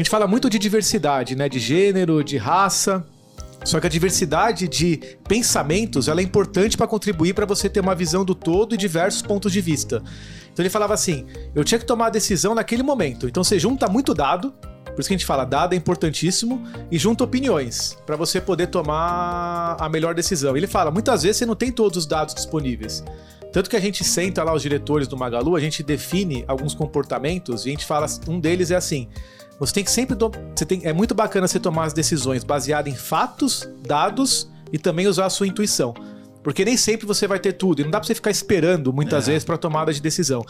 Gente fala muito de diversidade, né? De gênero, de raça. Só que a diversidade de pensamentos ela é importante para contribuir para você ter uma visão do todo e diversos pontos de vista. Então ele falava assim: eu tinha que tomar a decisão naquele momento. Então você junta muito dado, por isso que a gente fala, dado é importantíssimo, e junta opiniões para você poder tomar a melhor decisão. Ele fala, muitas vezes você não tem todos os dados disponíveis. Tanto que a gente senta lá os diretores do Magalu, a gente define alguns comportamentos e a gente fala, um deles é assim: você tem que sempre. Você tem, é muito bacana você tomar as decisões baseadas em fatos, dados e também usar a sua intuição. Porque nem sempre você vai ter tudo. E não dá pra você ficar esperando muitas é. vezes para tomada de decisão.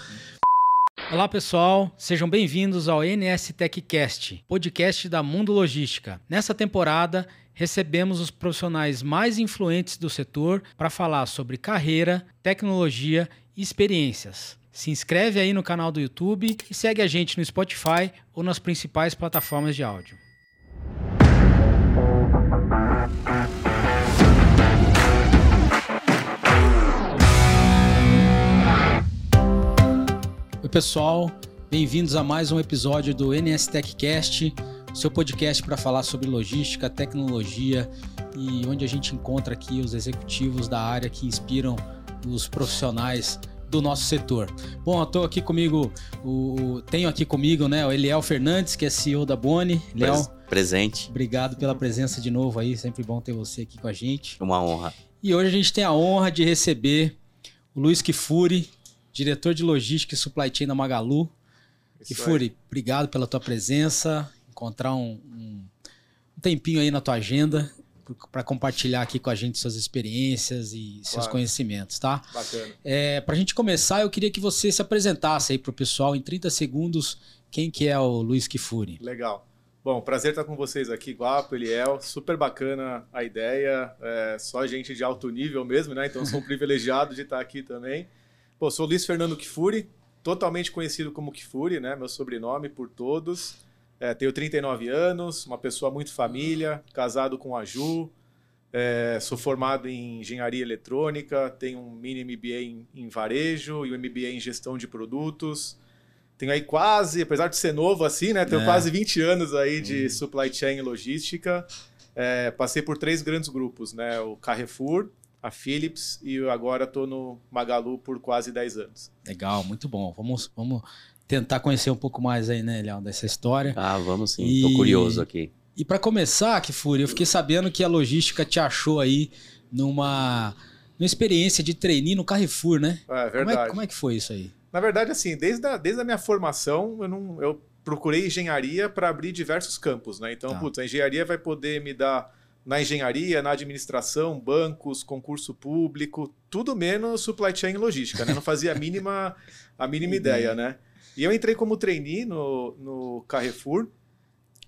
Olá pessoal, sejam bem-vindos ao NS TechCast, podcast da Mundo Logística. Nessa temporada, recebemos os profissionais mais influentes do setor para falar sobre carreira, tecnologia e experiências. Se inscreve aí no canal do YouTube e segue a gente no Spotify ou nas principais plataformas de áudio. Oi pessoal, bem-vindos a mais um episódio do NS TechCast seu podcast para falar sobre logística, tecnologia e onde a gente encontra aqui os executivos da área que inspiram os profissionais do nosso setor. Bom, eu tô aqui comigo, o, tenho aqui comigo, né, o Eliel Fernandes, que é CEO da Boni. Eliel, presente. Obrigado pela presença de novo aí, sempre bom ter você aqui com a gente. Uma honra. E hoje a gente tem a honra de receber o Luiz Kifuri, diretor de logística e supply chain da Magalu. Kifuri, obrigado pela tua presença encontrar um, um, tempinho aí na tua agenda para compartilhar aqui com a gente suas experiências e seus claro. conhecimentos, tá? Bacana. É, para a gente começar, eu queria que você se apresentasse aí para o pessoal em 30 segundos quem que é o Luiz Kifuri. Legal. Bom, prazer estar com vocês aqui, Guapo, Eliel. Super bacana a ideia. É, só gente de alto nível mesmo, né? Então sou um privilegiado de estar aqui também. Pô, sou Luiz Fernando Kifuri, totalmente conhecido como Kifuri, né? Meu sobrenome por todos. É, tenho 39 anos, uma pessoa muito família, casado com a Ju, é, sou formado em engenharia eletrônica, tenho um mini MBA em, em, varejo e um MBA em gestão de produtos. Tenho aí quase, apesar de ser novo assim, né? Tenho é. quase 20 anos aí de hum. supply chain e logística. É, passei por três grandes grupos, né? O Carrefour, a Philips e agora estou no Magalu por quase 10 anos. Legal, muito bom. Vamos, vamos tentar conhecer um pouco mais aí, né, Léo, dessa história. Ah, vamos sim. E... Tô curioso aqui. E para começar, Kifuri, eu fiquei sabendo que a logística te achou aí numa, numa experiência de trainee no Carrefour, né? É, verdade. Como é, como é que foi isso aí? Na verdade, assim, desde a, desde a minha formação, eu, não, eu procurei engenharia para abrir diversos campos, né? Então, tá. putz, a engenharia vai poder me dar na engenharia, na administração, bancos, concurso público, tudo menos supply chain e logística, né? Não fazia a mínima, a mínima ideia, né? E eu entrei como trainee no, no Carrefour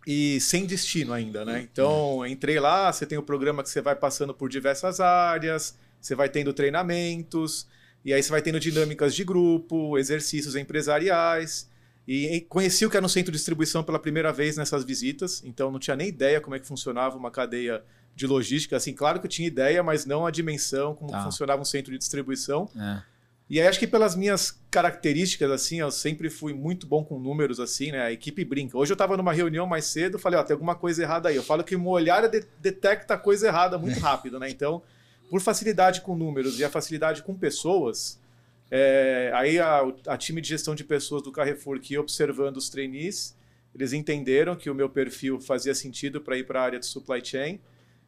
e sem destino ainda, né? Então, entrei lá, você tem o programa que você vai passando por diversas áreas, você vai tendo treinamentos, e aí você vai tendo dinâmicas de grupo, exercícios empresariais. E conheci o que era um centro de distribuição pela primeira vez nessas visitas, então não tinha nem ideia como é que funcionava uma cadeia de logística. Assim, claro que eu tinha ideia, mas não a dimensão, como tá. funcionava um centro de distribuição. É. E aí acho que pelas minhas características, assim, eu sempre fui muito bom com números, assim, né? A equipe brinca. Hoje eu estava numa reunião mais cedo, falei, ó, tem alguma coisa errada aí. Eu falo que o meu olhar de detecta coisa errada muito rápido, né? Então, por facilidade com números e a facilidade com pessoas, é, aí a, a, time de gestão de pessoas do Carrefour que ia observando os trainees, eles entenderam que o meu perfil fazia sentido para ir para a área de supply chain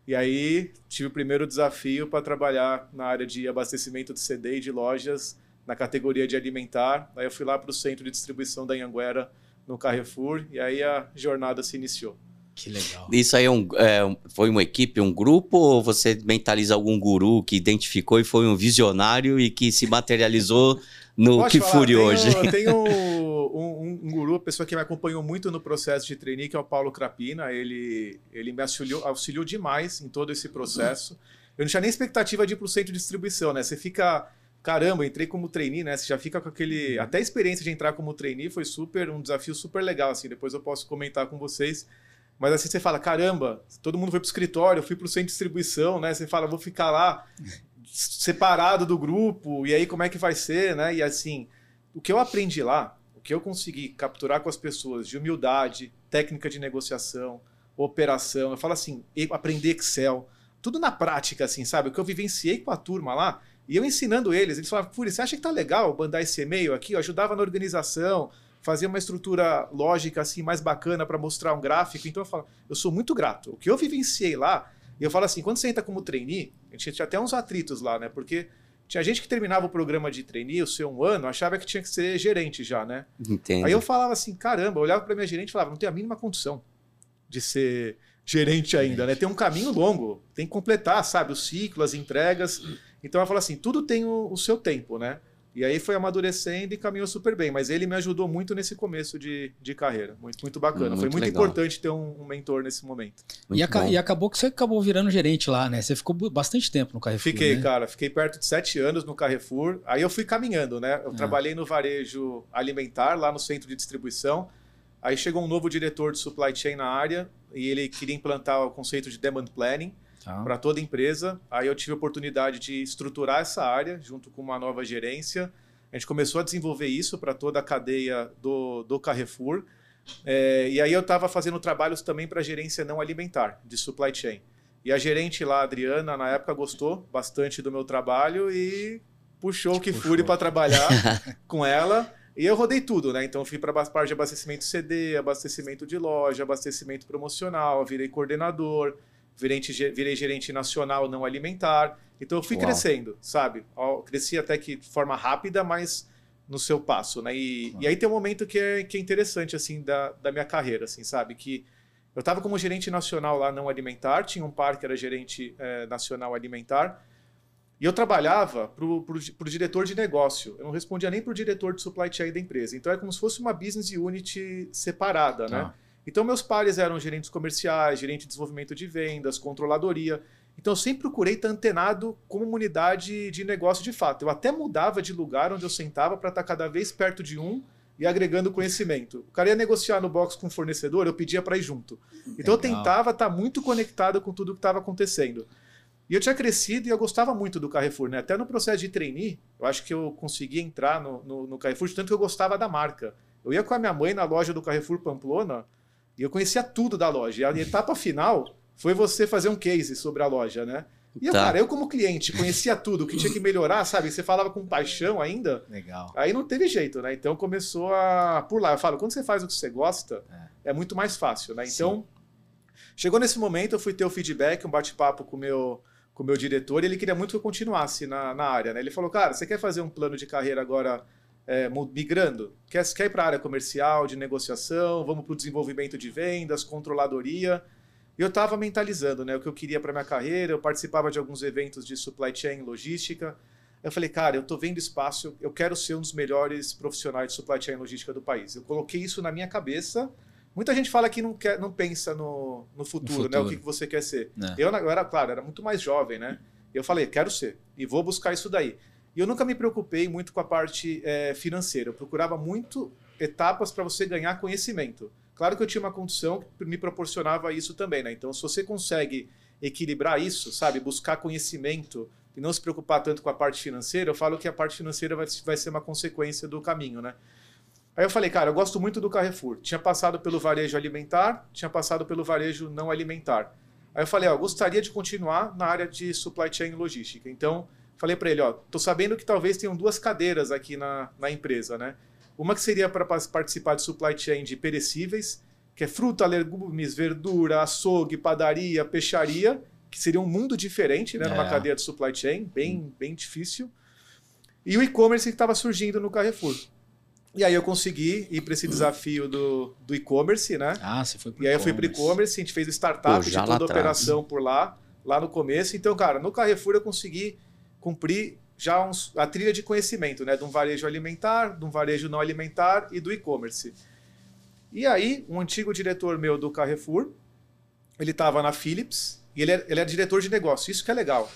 e aí tive o primeiro desafio para trabalhar na área de abastecimento de CD e de lojas na categoria de alimentar. Aí eu fui lá para o centro de distribuição da Anhanguera, no Carrefour, e aí a jornada se iniciou. Que legal. Isso aí é um, é, foi uma equipe, um grupo, ou você mentaliza algum guru que identificou e foi um visionário e que se materializou no Kifuri hoje? Tem um, um, um, guru, pessoa que me acompanhou muito no processo de trainee, que é o Paulo Crapina. Ele, ele me auxiliou, auxiliou demais em todo esse processo. Eu não tinha nem expectativa de ir para o centro de distribuição, né? Você fica caramba, entrei como trainee, né? Você já fica com aquele. Até a experiência de entrar como trainee foi super, um desafio super legal, assim. Depois eu posso comentar com vocês. Mas assim você fala, caramba, todo mundo foi para o escritório, eu fui para o centro de distribuição, né? Você fala, vou ficar lá separado do grupo, e aí como é que vai ser, né? E assim, o que eu aprendi lá, que eu consegui capturar com as pessoas de humildade, técnica de negociação, operação, eu falo assim, aprender Excel, tudo na prática, assim, sabe? O que eu vivenciei com a turma lá, e eu ensinando eles, eles falavam, Furi, você acha que tá legal mandar esse e-mail aqui? Eu ajudava na organização, fazia uma estrutura lógica assim mais bacana para mostrar um gráfico. Então eu falo, eu sou muito grato. O que eu vivenciei lá, e eu falo assim, quando você entra como trainee, a gente tinha até uns atritos lá, né? Porque tinha gente que terminava o programa de trainee, o seu um ano, achava que tinha que ser gerente já, né? Entendo. Aí eu falava assim, caramba, eu olhava para minha gerente e falava, não tem a mínima condição de ser gerente ainda, né? Tem um caminho longo, tem que completar, sabe, o ciclo, as entregas. Então eu falo assim, tudo tem o, o seu tempo, né? E aí foi amadurecendo e caminhou super bem. Mas ele me ajudou muito nesse começo de, de carreira. Muito, muito bacana. Muito foi muito legal. importante ter um, um, mentor nesse momento. E, aca e, acabou que você acabou virando gerente lá, né? Você ficou bastante tempo no Carrefour. Fiquei, né? cara. Fiquei perto de sete anos no Carrefour. Aí eu fui caminhando, né? Eu ah. trabalhei no varejo alimentar, lá no centro de distribuição. Aí chegou um novo diretor de supply chain na área e ele queria implantar o conceito de demand planning tá. para toda empresa. Aí eu tive a oportunidade de estruturar essa área junto com uma nova gerência. A gente começou a desenvolver isso para toda a cadeia do, do Carrefour. É, e aí eu estava fazendo trabalhos também para a gerência não alimentar, de supply chain. E a gerente lá, a Adriana, na época gostou bastante do meu trabalho e puxou o Kifuri para trabalhar com ela. E eu rodei tudo, né? Então fui para a parte de abastecimento CD, abastecimento de loja, abastecimento promocional, virei coordenador, virei, virei gerente nacional não alimentar. Então eu fui Uau. crescendo, sabe? Cresci até que de forma rápida, mas no seu passo, né? E, e aí tem um momento que é, que é interessante, assim, da, da minha carreira, assim, sabe? Que eu estava como gerente nacional lá não alimentar, tinha um par que era gerente é, nacional alimentar, e eu trabalhava para o diretor de negócio. Eu não respondia nem para o diretor de supply chain da empresa. Então é como se fosse uma business unit separada, né? Então meus pares eram gerentes comerciais, gerente de desenvolvimento de vendas, controladoria. Então eu sempre procurei estar antenado como uma unidade de negócio de fato. Eu até mudava de lugar onde eu sentava para estar cada vez perto de um e agregando conhecimento. O cara ia negociar no box com o fornecedor, eu pedia para ir junto. Então Legal. eu tentava estar muito conectado com tudo que estava acontecendo. E eu tinha crescido e eu gostava muito do Carrefour, né? Até no processo de trainee, eu acho que eu consegui entrar no, no, no Carrefour, tanto que eu gostava da marca. Eu ia com a minha mãe na loja do Carrefour Pamplona e eu conhecia tudo da loja. E a etapa final foi você fazer um case sobre a loja, né? E eu, tá. cara, eu como cliente conhecia tudo, o que tinha que melhorar, sabe? Você falava com paixão ainda. Legal. Aí não teve jeito, né? Então começou a por lá. Eu falo, quando você faz o que você gosta, é, é muito mais fácil, né? Então, Sim. chegou nesse momento, eu fui ter o feedback, um bate-papo com o meu com meu diretor, e ele queria muito que eu continuasse na, na área. Né? Ele falou, cara, você quer fazer um plano de carreira agora é, migrando? Quer, quer ir para a área comercial, de negociação, vamos para o desenvolvimento de vendas, controladoria? E eu estava mentalizando né, o que eu queria para minha carreira, eu participava de alguns eventos de supply chain, logística. Eu falei, cara, eu estou vendo espaço, eu quero ser um dos melhores profissionais de supply chain logística do país. Eu coloquei isso na minha cabeça Muita gente fala que não, quer, não pensa no, no, futuro, no futuro. né? O que, que você quer ser. É. Eu, eu era, claro, era muito mais jovem, né? Eu falei, quero ser. E vou buscar isso daí. E eu nunca me preocupei muito com a parte é, financeira. Eu procurava muito etapas para você ganhar conhecimento. Claro que eu tinha uma condição que me proporcionava isso também, né? Então, se você consegue equilibrar isso, sabe? Buscar conhecimento e não se preocupar tanto com a parte financeira, eu falo que a parte financeira vai, vai ser uma consequência do caminho, né? Aí eu falei, cara, eu gosto muito do Carrefour. Tinha passado pelo varejo alimentar, tinha passado pelo varejo não alimentar. Aí eu falei, ó, gostaria de continuar na área de supply chain e logística. Então, falei para ele, ó, tô sabendo que talvez tenham duas cadeiras aqui na, na empresa, né? Uma que seria para participar de supply chain de perecíveis, que é fruta, legumes, verdura, açougue, padaria, peixaria, que seria um mundo diferente, né, é. numa cadeia de supply chain, bem, bem difícil. E o e-commerce que estava surgindo no Carrefour. E aí eu consegui ir para esse desafio do, do e-commerce, né? Ah, você foi pro E aí eu fui para e-commerce, a gente fez o startup de toda a operação por lá, lá no começo. Então, cara, no Carrefour eu consegui cumprir já uns, a trilha de conhecimento, né? De um varejo alimentar, de um varejo não alimentar e do e-commerce. E aí, um antigo diretor meu do Carrefour, ele estava na Philips e ele é, ele é diretor de negócio. Isso que é legal.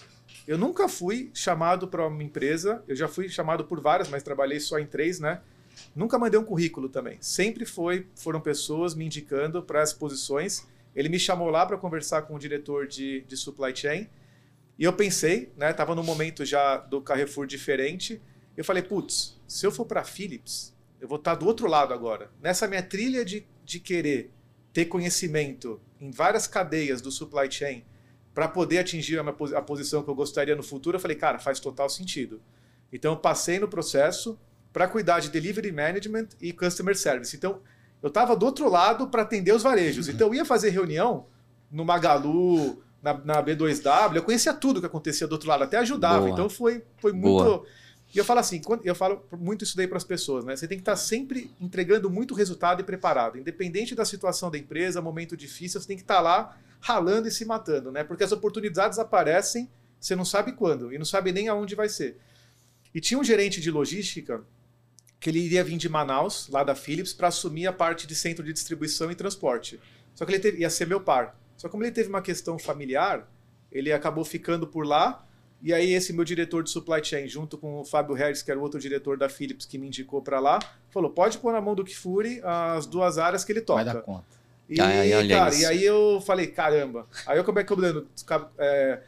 Eu nunca fui chamado para uma empresa, eu já fui chamado por várias, mas trabalhei só em três, né? Nunca mandei um currículo também. Sempre foi, foram pessoas me indicando para as posições. Ele me chamou lá para conversar com o diretor de, de supply chain. E eu pensei, né? Tava num momento já do Carrefour diferente. Eu falei, putz, se eu for para Philips, eu vou estar do outro lado agora. Nessa minha trilha de, de querer ter conhecimento em várias cadeias do supply chain para poder atingir a, minha, a posição que eu gostaria no futuro, eu falei, cara, faz total sentido. Então, eu passei no processo para cuidar de delivery management e customer service. Então, eu estava do outro lado para atender os varejos. Então, eu ia fazer reunião no Magalu, na, na, B2W, eu conhecia tudo que acontecia do outro lado, até ajudava. Boa. Então, foi, foi muito. Boa. E eu falo assim, eu falo muito isso daí para as pessoas, né? Você tem que estar tá sempre entregando muito resultado e preparado. Independente da situação da empresa, momento difícil, você tem que estar tá lá ralando e se matando, né? Porque as oportunidades aparecem, você não sabe quando e não sabe nem aonde vai ser. E tinha um gerente de logística que ele iria vir de Manaus, lá da Philips, para assumir a parte de centro de distribuição e transporte. Só que ele ia ser meu par. Só que como ele teve uma questão familiar, ele acabou ficando por lá e aí esse meu diretor de supply chain, junto com o Fábio Regis, que era o outro diretor da Philips que me indicou para lá, falou: pode pôr na mão do Kifuri as duas áreas que ele toca. Vai dar conta. E, aí, cara, e aí eu falei, caramba. Aí eu acabei cuidando, é,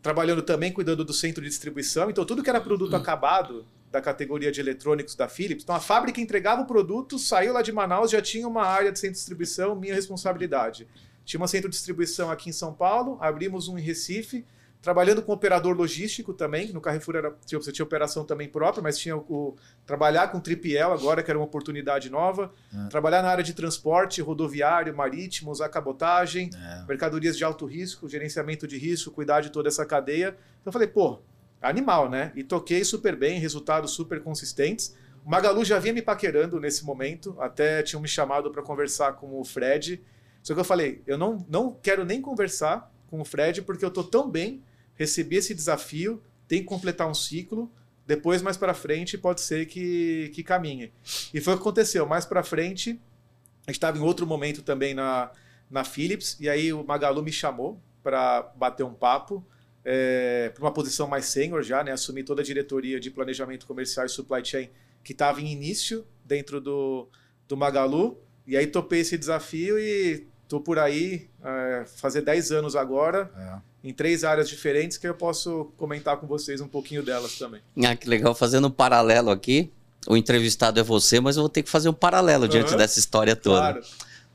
trabalhando também, cuidando do centro de distribuição. Então, tudo que era produto hum. acabado da categoria de eletrônicos da Philips. Então, a fábrica entregava o produto, saiu lá de Manaus, já tinha uma área de centro de distribuição, minha responsabilidade. Tinha uma centro de distribuição aqui em São Paulo, abrimos um em Recife, trabalhando com operador logístico também. No Carrefour era, você tinha operação também própria, mas tinha o, o trabalhar com tripiel agora, que era uma oportunidade nova. É. Trabalhar na área de transporte, rodoviário, marítimo, usar cabotagem, é. mercadorias de alto risco, gerenciamento de risco, cuidar de toda essa cadeia. Então eu falei, pô, animal, né? E toquei super bem, resultados super consistentes. O Magalu já vinha me paquerando nesse momento, até tinham me chamado para conversar com o Fred. Só que eu falei, eu não, não quero nem conversar com o Fred porque eu tô tão bem recebi esse desafio, tem que completar um ciclo, depois mais para frente pode ser que, que caminhe. E foi o que aconteceu. Mais para frente, a gente estava em outro momento também na, na Philips, e aí o Magalu me chamou para bater um papo, é, para uma posição mais sênior já, né? Assumi toda a diretoria de planejamento comercial e supply chain que estava em início dentro do, do Magalu. E aí topei esse desafio e tô por aí, é, fazer 10 anos agora. É em três áreas diferentes que eu posso comentar com vocês um pouquinho delas também. Ah, que legal. Fazendo um paralelo aqui, o entrevistado é você, mas eu vou ter que fazer um paralelo uhum. diante dessa história toda. Claro.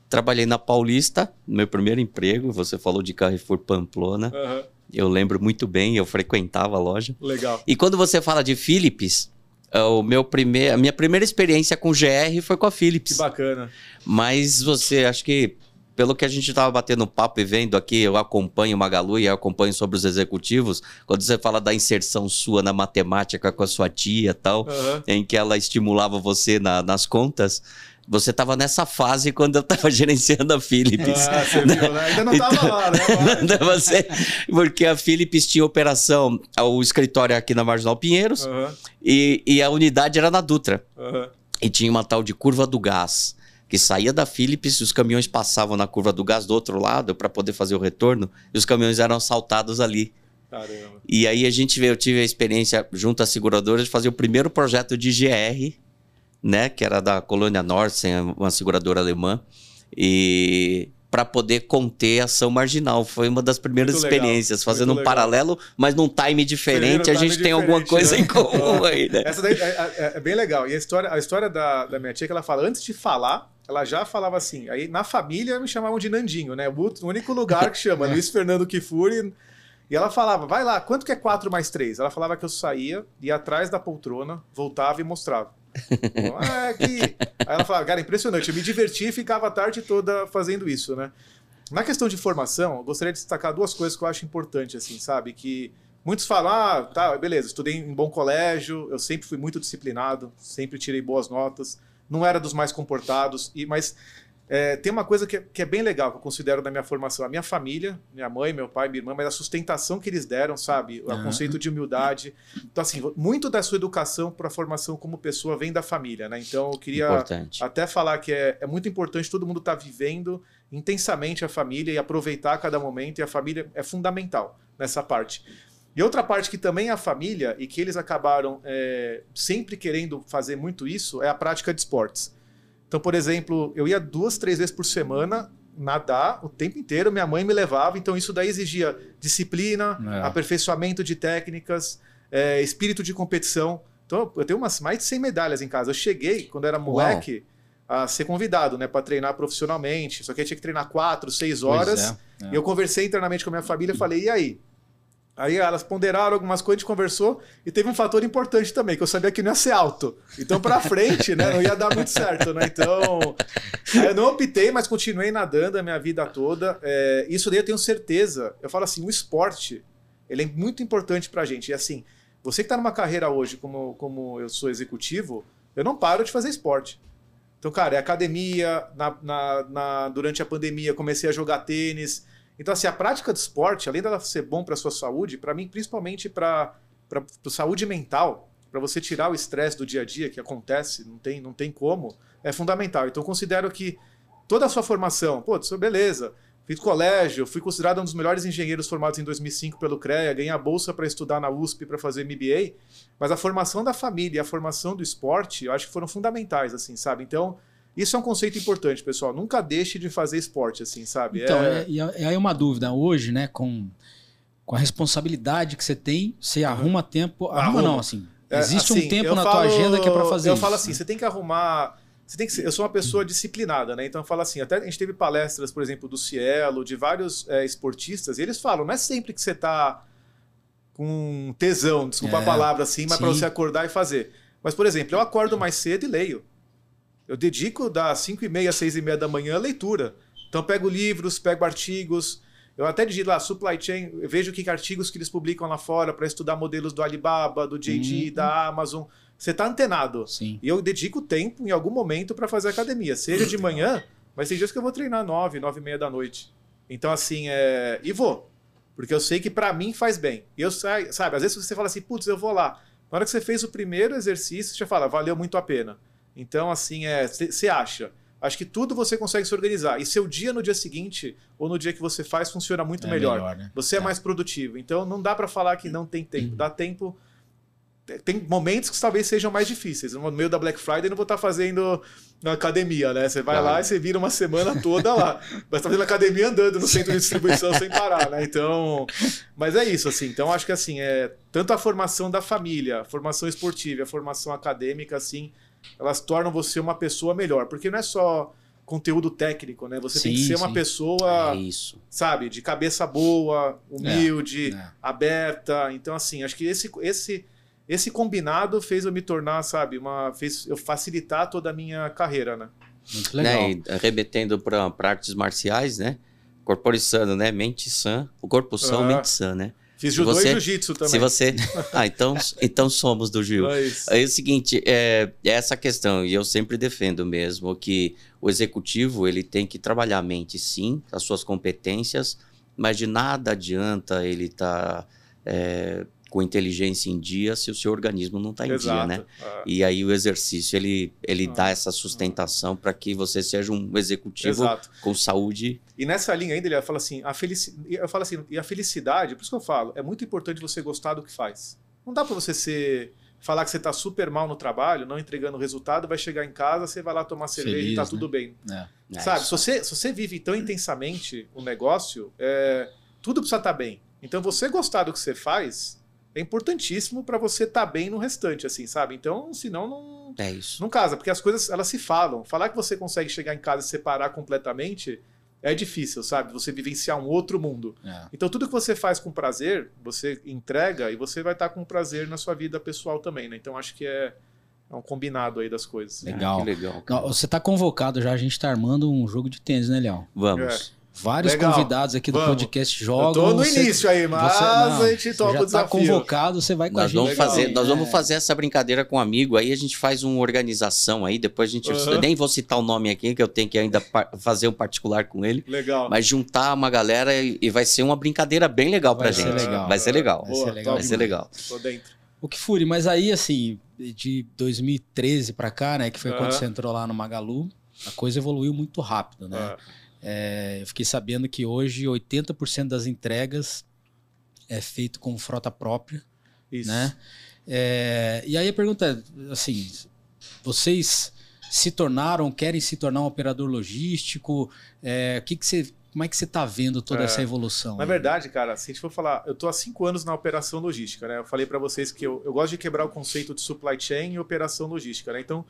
Trabalhei na Paulista, meu primeiro emprego, você falou de Carrefour Pamplona. Uhum. Eu lembro muito bem, eu frequentava a loja. Legal. E quando você fala de Philips, é o meu primeir, a minha primeira experiência com GR foi com a Philips. Que bacana. Mas você, acho que pelo que a gente estava batendo papo e vendo aqui, eu acompanho o Magalu e eu acompanho sobre os executivos, quando você fala da inserção sua na matemática com a sua tia e tal, uhum. em que ela estimulava você na, nas contas, você estava nessa fase quando eu estava gerenciando a Philips. Ah, você viu, né? Ainda não estava então, lá, né? você, porque a Philips tinha operação, o escritório aqui na Marginal Pinheiros, uhum. e, e, a unidade era na Dutra. Uhum. E tinha uma tal de curva do gás que saía da Philips, os caminhões passavam na curva do gás do outro lado para poder fazer o retorno, e os caminhões eram assaltados ali. Caramba. E aí a gente eu tive a experiência junto às seguradoras de fazer o primeiro projeto de GR, né, que era da Colônia Norsen, uma seguradora alemã, e para poder conter a ação marginal. Foi uma das primeiras muito experiências, legal, fazendo um legal. paralelo, mas num time diferente, a gente tem alguma coisa né? em comum aí, né? Essa daí é, é, é, bem legal. E a história, a história da, da minha tia que ela fala, antes de falar, ela já falava assim. Aí na família me chamavam de Nandinho, né? O único lugar que chama, Luiz Fernando Kifuri. E ela falava, vai lá, quanto que é 4 mais 3? Ela falava que eu saía, ia atrás da poltrona, voltava e mostrava. ah, é que... Aí ela falava, cara, impressionante, eu me divertia e ficava a tarde toda fazendo isso, né? Na questão de formação, eu gostaria de destacar duas coisas que eu acho importante, assim, sabe? Que muitos falam, ah, tá, beleza, estudei em bom colégio, eu sempre fui muito disciplinado, sempre tirei boas notas não era dos mais comportados, e mas é, tem uma coisa que é, que é, bem legal que eu considero da minha formação. A minha família, minha mãe, meu pai, minha irmã, mas a sustentação que eles deram, sabe? O conceito de humildade. Então, assim, muito da sua educação para a formação como pessoa vem da família, né? Então, eu queria importante. até falar que é, é muito importante todo mundo estar tá vivendo intensamente a família e aproveitar cada momento, e a família é fundamental nessa parte. E outra parte que também é a família e que eles acabaram é, sempre querendo fazer muito isso é a prática de esportes. Então, por exemplo, eu ia duas, três vezes por semana nadar o tempo inteiro, minha mãe me levava, então isso daí exigia disciplina, é. aperfeiçoamento de técnicas, é, espírito de competição. Então, eu tenho umas mais de 100 medalhas em casa. Eu cheguei, quando era moleque, Uau. a ser convidado, né, para treinar profissionalmente. Só que eu tinha que treinar 4, 6 horas. É, é. E eu conversei internamente com a minha família e falei: e aí? Aí elas ponderaram algumas coisas, a gente conversou e teve um fator importante também, que eu sabia que não ia ser alto. Então, para frente, né, não ia dar muito certo, né? Então, eu não optei, mas continuei nadando a minha vida toda. É, isso daí eu tenho certeza. Eu falo assim, o esporte, ele é muito importante pra gente. E assim, você que está numa carreira hoje, como, como eu sou executivo, eu não paro de fazer esporte. Então, cara, é academia, na, na, na durante a pandemia comecei a jogar tênis, então, assim, a prática de esporte, além dela ser bom para a sua saúde, para mim, principalmente para a saúde mental, para você tirar o estresse do dia a dia que acontece, não tem, não tem como, é fundamental. Então, considero que toda a sua formação, pô, beleza, fiz colégio, fui considerado um dos melhores engenheiros formados em 2005 pelo CREA, ganhei a bolsa para estudar na USP para fazer MBA, mas a formação da família e a formação do esporte, eu acho que foram fundamentais, assim, sabe? Então, isso é um conceito importante, pessoal. Nunca deixe de fazer esporte, assim, sabe? Então, é... E é, aí uma dúvida. Hoje, né, com, com a responsabilidade que você tem, você arruma tempo. Arruma, arruma, não, assim. É, existe assim, um tempo na falo, tua agenda que é para fazer eu isso. Eu falo assim, você tem que arrumar. Você tem que ser, eu sou uma pessoa disciplinada, né? Então eu falo assim, até a gente teve palestras, por exemplo, do Cielo, de vários é, esportistas, e eles falam, não é sempre que você tá com tesão, desculpa é, a palavra assim, mas para você acordar e fazer. Mas, por exemplo, eu acordo mais cedo e leio. Eu dedico das 5 e meia, 6 e meia da manhã a leitura. Então pego livros, pego artigos. Eu até digito lá, supply chain, vejo que artigos que eles publicam lá fora para estudar modelos do Alibaba, do JD, uhum. da Amazon. Você está antenado. Sim. E eu dedico tempo em algum momento para fazer academia. Seja de manhã, mas tem dias que eu vou treinar 9, 9 e meia da noite. Então, assim, é... e vou. Porque eu sei que para mim faz bem. E eu sabe, às vezes você fala assim, putz, eu vou lá. Na hora que você fez o primeiro exercício, você já fala, valeu muito a pena. Então, assim, é, você acha. Acho que tudo você consegue se organizar. E seu dia no dia seguinte, ou no dia que você faz, funciona muito é melhor. melhor né? Você é, é, mais produtivo. Então, não dá para falar que não tem tempo. Uhum. Dá tempo. Tem momentos que talvez sejam mais difíceis. No meio da Black Friday, não vou estar tá fazendo na academia, né? Você vai ah. lá e você vira uma semana toda lá. Mas tá fazendo academia andando no centro de distribuição sem parar, né? Então. Mas é isso, assim. Então, acho que assim, é tanto a formação da família, a formação esportiva, a formação acadêmica, assim elas tornam você uma pessoa melhor. Porque não é só conteúdo técnico, né? Você sim, tem que ser sim. uma pessoa, é sabe, de cabeça boa, humilde, é, é. aberta. Então, assim, acho que esse, esse, esse combinado fez eu me tornar, sabe, uma, fez eu facilitar toda a minha carreira, né? Muito legal. Né? E, para artes marciais, né? Corpore sano, né? Mente sã. O corpo são, mente sã, né? Fiz judô você, e jiu-jitsu também. Se você... Ah, então, então somos do Gil. É, é o seguinte, é, é essa questão, e eu sempre defendo mesmo que o executivo ele tem que trabalhar a mente, sim, as suas competências, mas de nada adianta ele estar... Tá, é, com inteligência em dia se o seu organismo não está em Exato. dia, né? É. E aí o exercício ele, ele ah. dá essa sustentação para que você seja um executivo Exato. com saúde. E nessa linha ainda ele fala assim, a felici... eu falo assim, e a felicidade, por isso que eu falo, é muito importante você gostar do que faz. Não dá para você ser falar que você está super mal no trabalho, não entregando resultado, vai chegar em casa, você vai lá tomar cerveja Feliz, e está né? tudo bem. É. é Sabe, se você, se você vive tão intensamente o negócio, é, tudo precisa estar tá bem. Então, você gostar do que você faz, é importantíssimo para você estar tá bem no restante, assim, sabe? Então, senão não. É isso. Não casa, porque as coisas elas se falam. Falar que você consegue chegar em casa e separar completamente é difícil, sabe? Você vivenciar um outro mundo. É. Então, tudo que você faz com prazer, você entrega e você vai estar tá com prazer na sua vida pessoal também, né? Então, acho que é. É um combinado aí das coisas. Legal. É, legal você está convocado já, a gente está armando um jogo de tênis, né, Léo? Vamos. É. Vários Legal. convidados aqui do Vamos. podcast jogam. Eu tô no você, início aí, mas você, não, a gente topa o tá desafio. Tá convocado, você vai com nós a gente. Vamos fazer, nós vamos é. fazer essa brincadeira com um amigo, aí a gente faz uma organização aí, depois a gente... Uhum. Nem vou citar o nome aqui, que eu tenho que ainda fazer um particular com ele. Legal. Mas juntar uma galera e, e vai ser uma brincadeira bem legal vai pra gente. Legal. Vai ser legal. Vai ser legal. Vai ser legal. Tô dentro. O que fure, mas aí assim, de 2013 para cá, né, que foi uhum. quando você entrou lá no Magalu, a coisa evoluiu muito rápido, né? Uhum. É, eu fiquei sabendo que hoje 80% das entregas é feito com frota própria. Isso. Né? É, e aí a pergunta é, assim, vocês se tornaram, querem se tornar um operador logístico? É, que, que você como é que você está vendo toda é, essa evolução? Na aí? verdade, cara, se a gente for falar, eu estou há cinco anos na operação logística, né? Eu falei para vocês que eu, eu gosto de quebrar o conceito de supply chain e operação logística, né? Então,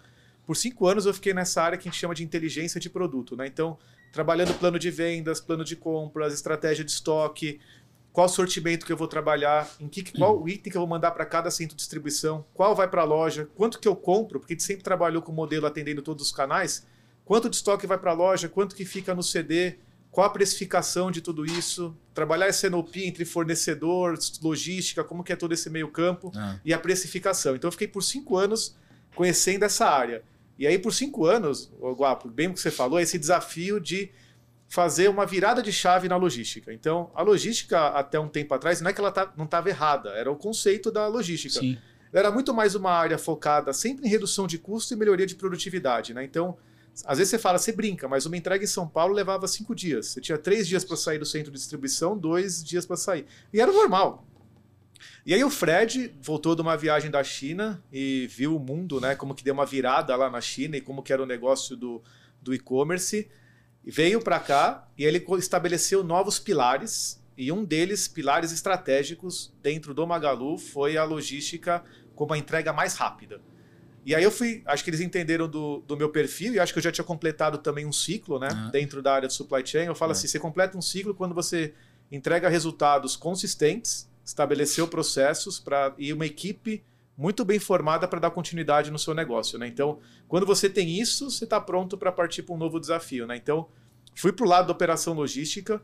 por cinco anos eu fiquei nessa área que a gente chama de inteligência de produto, né? Então, trabalhando plano de vendas, plano de compras, estratégia de estoque, qual sortimento que eu vou trabalhar, em que, qual item que eu vou mandar para cada centro de distribuição, qual vai para a loja, quanto que eu compro, porque a gente sempre trabalhou com o modelo atendendo todos os canais, quanto de estoque vai para a loja, quanto que fica no CD, qual a precificação de tudo isso, trabalhar esse NOP entre fornecedor, logística, como que é todo esse meio campo ah. e a precificação. Então eu fiquei por cinco anos conhecendo essa área. E aí por cinco anos, o Guapo, bem o que você falou, esse desafio de fazer uma virada de chave na logística. Então, a logística, até um tempo atrás, não é que ela tá, não estava errada, era o conceito da logística. Sim. Era muito mais uma área focada sempre em redução de custo e melhoria de produtividade. Né? Então, às vezes você fala, você brinca, mas uma entrega em São Paulo levava cinco dias. Você tinha três dias para sair do centro de distribuição, dois dias para sair. E era normal. E aí o Fred voltou de uma viagem da China e viu o mundo, né? Como que deu uma virada lá na China e como que era o negócio do, do e-commerce veio para cá e ele estabeleceu novos pilares e um deles, pilares estratégicos dentro do Magalu, foi a logística como a entrega mais rápida. E aí eu fui, acho que eles entenderam do, do meu perfil e acho que eu já tinha completado também um ciclo, né, ah. dentro da área de supply chain. Eu falo é. assim, você completa um ciclo quando você entrega resultados consistentes, estabeleceu processos para e uma equipe muito bem formada para dar continuidade no seu negócio. Né? Então, quando você tem isso, você está pronto para partir para um novo desafio. Né? Então, fui para o lado da operação logística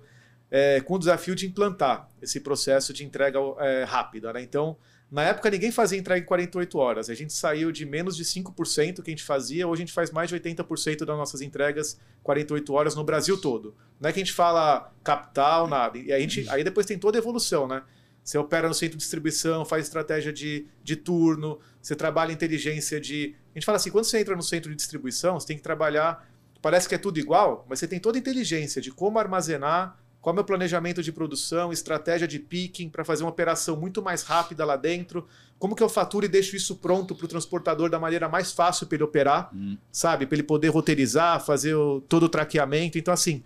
é, com o desafio de implantar esse processo de entrega é, rápida. Né? Então, na época, ninguém fazia entrega em 48 horas. A gente saiu de menos de 5% que a gente fazia, hoje a gente faz mais de 80% das nossas entregas 48 horas no Brasil todo. Não é que a gente fala capital, nada. E a gente, aí depois tem toda a evolução, né? Você opera no centro de distribuição, faz estratégia de, de turno, você trabalha inteligência de. A gente fala assim: quando você entra no centro de distribuição, você tem que trabalhar. Parece que é tudo igual, mas você tem toda a inteligência de como armazenar, qual é o meu planejamento de produção, estratégia de picking para fazer uma operação muito mais rápida lá dentro, como que eu faturo e deixo isso pronto para o transportador da maneira mais fácil para ele operar, hum. sabe? Para ele poder roteirizar, fazer o, todo o traqueamento. Então, assim,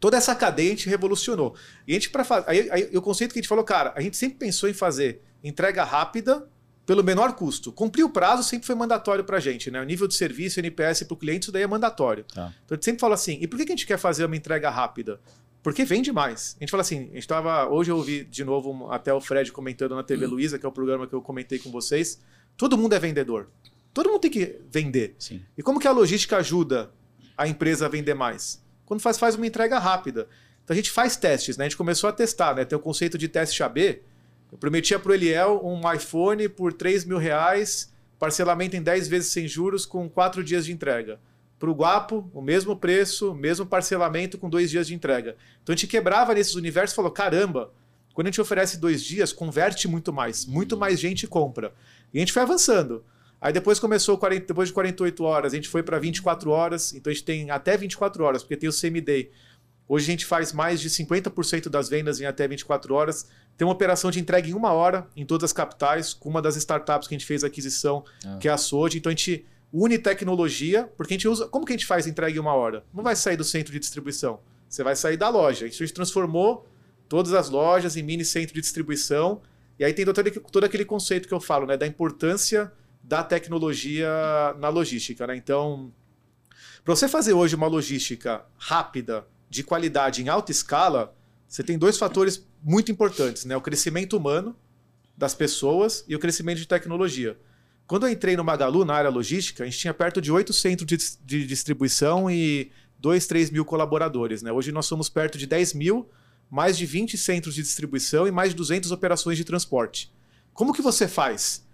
Toda essa cadeia a gente revolucionou. E a gente, para aí, aí, o conceito que a gente falou, cara, a gente sempre pensou em fazer entrega rápida pelo menor custo. Cumprir o prazo sempre foi mandatório para a gente, né? O nível de serviço, NPS para o cliente, isso daí é mandatório. Tá. Então a gente sempre fala assim: e por que a gente quer fazer uma entrega rápida? Porque vende mais. A gente fala assim, a gente tava. Hoje eu ouvi de novo até o Fred comentando na TV hum. Luiza, que é o programa que eu comentei com vocês. Todo mundo é vendedor. Todo mundo tem que vender. Sim. E como que a logística ajuda a empresa a vender mais? Quando faz, faz uma entrega rápida. Então a gente faz testes, né? A gente começou a testar, né? Tem o conceito de teste AB. Eu prometia para o Eliel um iPhone por 3 mil reais, parcelamento em 10 vezes sem juros, com 4 dias de entrega. Para o Guapo, o mesmo preço, mesmo parcelamento com 2 dias de entrega. Então a gente quebrava nesses universos e falou: caramba, quando a gente oferece dois dias, converte muito mais, muito mais gente compra. E a gente foi avançando. Aí depois começou, 40, depois de 48 horas, a gente foi para 24 horas. Então a gente tem até 24 horas, porque tem o semi-day. Hoje a gente faz mais de 50% das vendas em até 24 horas. Tem uma operação de entrega em uma hora em todas as capitais, com uma das startups que a gente fez a aquisição, ah. que é a Sode. Então a gente une tecnologia, porque a gente usa. Como que a gente faz entrega em uma hora? Não vai sair do centro de distribuição. Você vai sair da loja. A gente transformou todas as lojas em mini centro de distribuição. E aí tem todo, todo aquele conceito que eu falo, né? Da importância da tecnologia na logística. Né? Então, para você fazer hoje uma logística rápida, de qualidade, em alta escala, você tem dois fatores muito importantes: né? o crescimento humano das pessoas e o crescimento de tecnologia. Quando eu entrei no Magalu, na área logística, a gente tinha perto de oito centros de, de distribuição e 2, 3 mil colaboradores. Né? Hoje nós somos perto de 10 mil, mais de 20 centros de distribuição e mais de 200 operações de transporte. Como que você faz?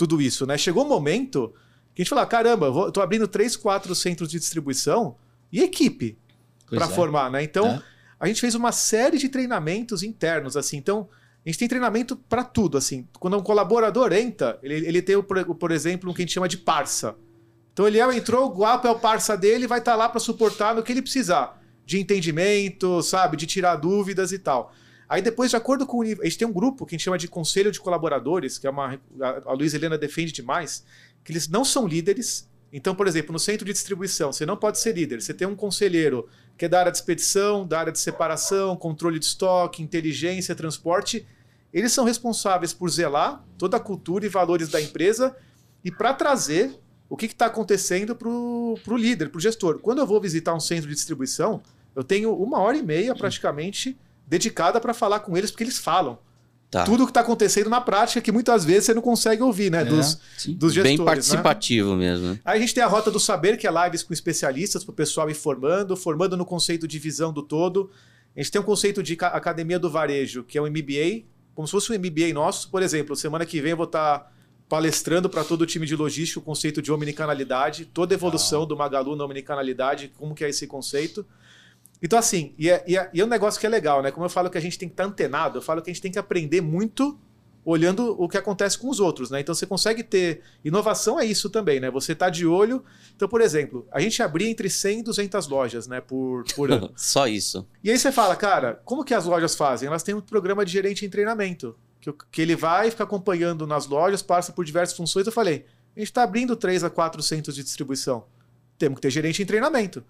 Tudo isso, né? Chegou um momento que a gente falou: caramba, eu tô abrindo três, quatro centros de distribuição e equipe para é. formar, né? Então, é. a gente fez uma série de treinamentos internos, assim. Então, a gente tem treinamento para tudo, assim. Quando um colaborador entra, ele, ele tem, por, por exemplo, o que a gente chama de parça. Então, ele entrou, o Guapo é o parça dele, vai estar tá lá para suportar no que ele precisar. De entendimento, sabe? De tirar dúvidas e tal. Aí depois, de acordo com o nível. A gente tem um grupo que a gente chama de Conselho de Colaboradores, que é uma. A Luiz Helena defende demais, que eles não são líderes, Então, por exemplo, no centro de distribuição, você não pode ser líder. Você tem um conselheiro que é da área de expedição, da área de separação, controle de estoque, inteligência, transporte. Eles são responsáveis por zelar toda a cultura e valores da empresa e para trazer o que está acontecendo para o líder, para o gestor. Quando eu vou visitar um centro de distribuição, eu tenho uma hora e meia praticamente dedicada para falar com eles, porque eles falam. Tá. Tudo que está acontecendo na prática que muitas vezes você não consegue ouvir, né? É, dos, dos gestores. Bem né? participativo né? mesmo. Aí a gente tem a Rota do Saber, que é lives com especialistas para o pessoal ir formando, formando no conceito de visão do todo. A gente tem um conceito de academia do varejo, que é um MBA, como se fosse um MBA nosso. Por exemplo, semana que vem eu vou estar tá palestrando para todo o time de logística o conceito de omnicanalidade, toda a evolução ah. do Magalu na omnicanalidade, como que é esse conceito. Então, assim, e é, e, é, e é um negócio que é legal, né? Como eu falo que a gente tem que estar tá antenado, eu falo que a gente tem que aprender muito olhando o que acontece com os outros, né? Então você consegue ter. Inovação é isso também, né? Você tá de olho. Então, por exemplo, a gente abria entre 100 e 200 lojas, né? Por, por ano. Só isso. E aí você fala, cara, como que as lojas fazem? Elas têm um programa de gerente em treinamento. Que, que ele vai ficar acompanhando nas lojas, passa por diversas funções. Eu falei, a gente está abrindo 3 a 4 centros de distribuição. Temos que ter gerente em treinamento.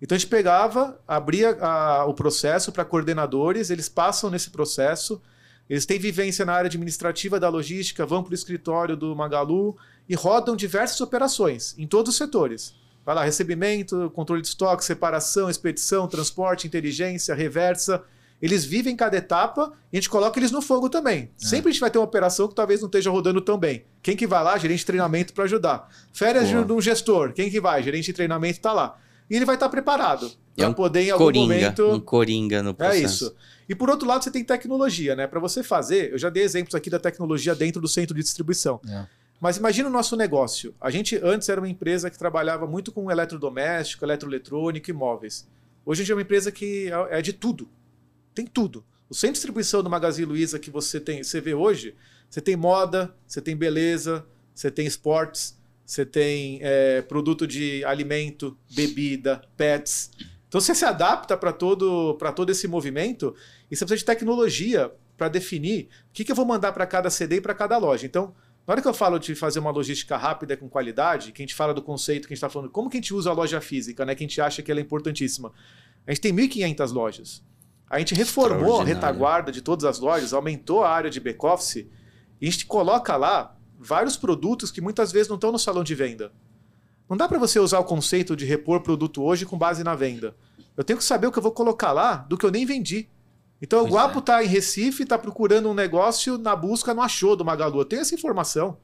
Então a gente pegava, abria a, o processo para coordenadores, eles passam nesse processo, eles têm vivência na área administrativa da logística, vão para o escritório do Magalu e rodam diversas operações em todos os setores. Vai lá, recebimento, controle de estoque, separação, expedição, transporte, inteligência, reversa. Eles vivem cada etapa e a gente coloca eles no fogo também. É. Sempre a gente vai ter uma operação que talvez não esteja rodando tão bem. Quem que vai lá? Gerente de treinamento para ajudar. Férias Boa. de um gestor. Quem que vai? Gerente de treinamento está lá e ele vai estar preparado para é um poder em algum coringa, momento. Um coringa no processo. É isso. E por outro lado, você tem tecnologia, né? Para você fazer, eu já dei exemplos aqui da tecnologia dentro do centro de distribuição. É. Mas imagina o nosso negócio. A gente antes era uma empresa que trabalhava muito com eletrodoméstico, eletroeletrônico e móveis. Hoje a gente é uma empresa que é, é de tudo. Tem tudo. O centro de distribuição do Magazine Luiza que você tem, você vê hoje, você tem moda, você tem beleza, você tem esportes, você tem é, produto de alimento, bebida, pets. Então você se adapta para todo, todo esse movimento e você precisa de tecnologia para definir o que, que eu vou mandar para cada CD e para cada loja. Então, na hora que eu falo de fazer uma logística rápida com qualidade, que a gente fala do conceito que a gente está falando, como que a gente usa a loja física, né? Que a gente acha que ela é importantíssima. A gente tem 1.500 lojas. A gente reformou a retaguarda de todas as lojas, aumentou a área de back-office e a gente coloca lá vários produtos que muitas vezes não estão no salão de venda. Não dá para você usar o conceito de repor produto hoje com base na venda. Eu tenho que saber o que eu vou colocar lá do que eu nem vendi. Então pois o Guapo está é. em Recife, está procurando um negócio na busca, não achou do Magalu. Eu tenho essa informação.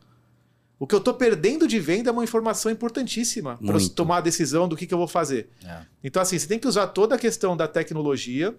O que eu estou perdendo de venda é uma informação importantíssima para tomar a decisão do que, que eu vou fazer. É. Então, assim, você tem que usar toda a questão da tecnologia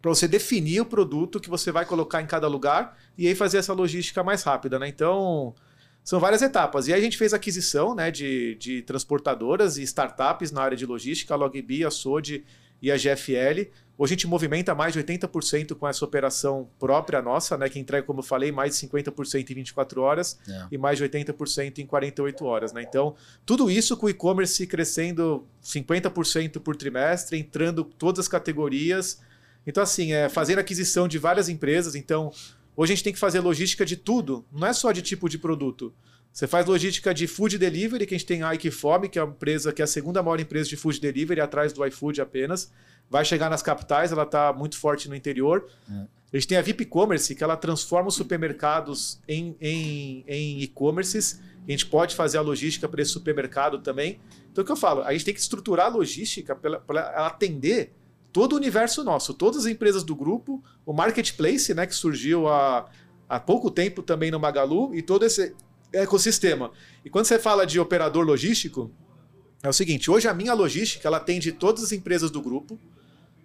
para você definir o produto que você vai colocar em cada lugar e aí fazer essa logística mais rápida, né? Então, são várias etapas. E aí a gente fez aquisição né, de, de transportadoras e startups na área de logística, a Logbi, a Sode e a GFL. Hoje a gente movimenta mais de 80% com essa operação própria nossa, né, que entrega, como eu falei, mais de 50% em 24 horas é. e mais de 80% em 48 horas. Né? Então, tudo isso com o e-commerce crescendo 50% por trimestre, entrando todas as categorias então, assim, é fazendo aquisição de várias empresas. Então, hoje a gente tem que fazer logística de tudo, não é só de tipo de produto. Você faz logística de food delivery, que a gente tem a Ikefome, que é uma empresa que é a segunda maior empresa de food delivery, atrás do iFood apenas. Vai chegar nas capitais, ela está muito forte no interior. É. A gente tem a VIP Commerce, que ela transforma os supermercados em, em, em e-commerces. A gente pode fazer a logística para esse supermercado também. Então, o que eu falo? A gente tem que estruturar a logística para atender todo o universo nosso, todas as empresas do grupo, o marketplace, né, que surgiu há, há pouco tempo também no Magalu e todo esse ecossistema. E quando você fala de operador logístico, é o seguinte, hoje a minha logística, ela atende todas as empresas do grupo,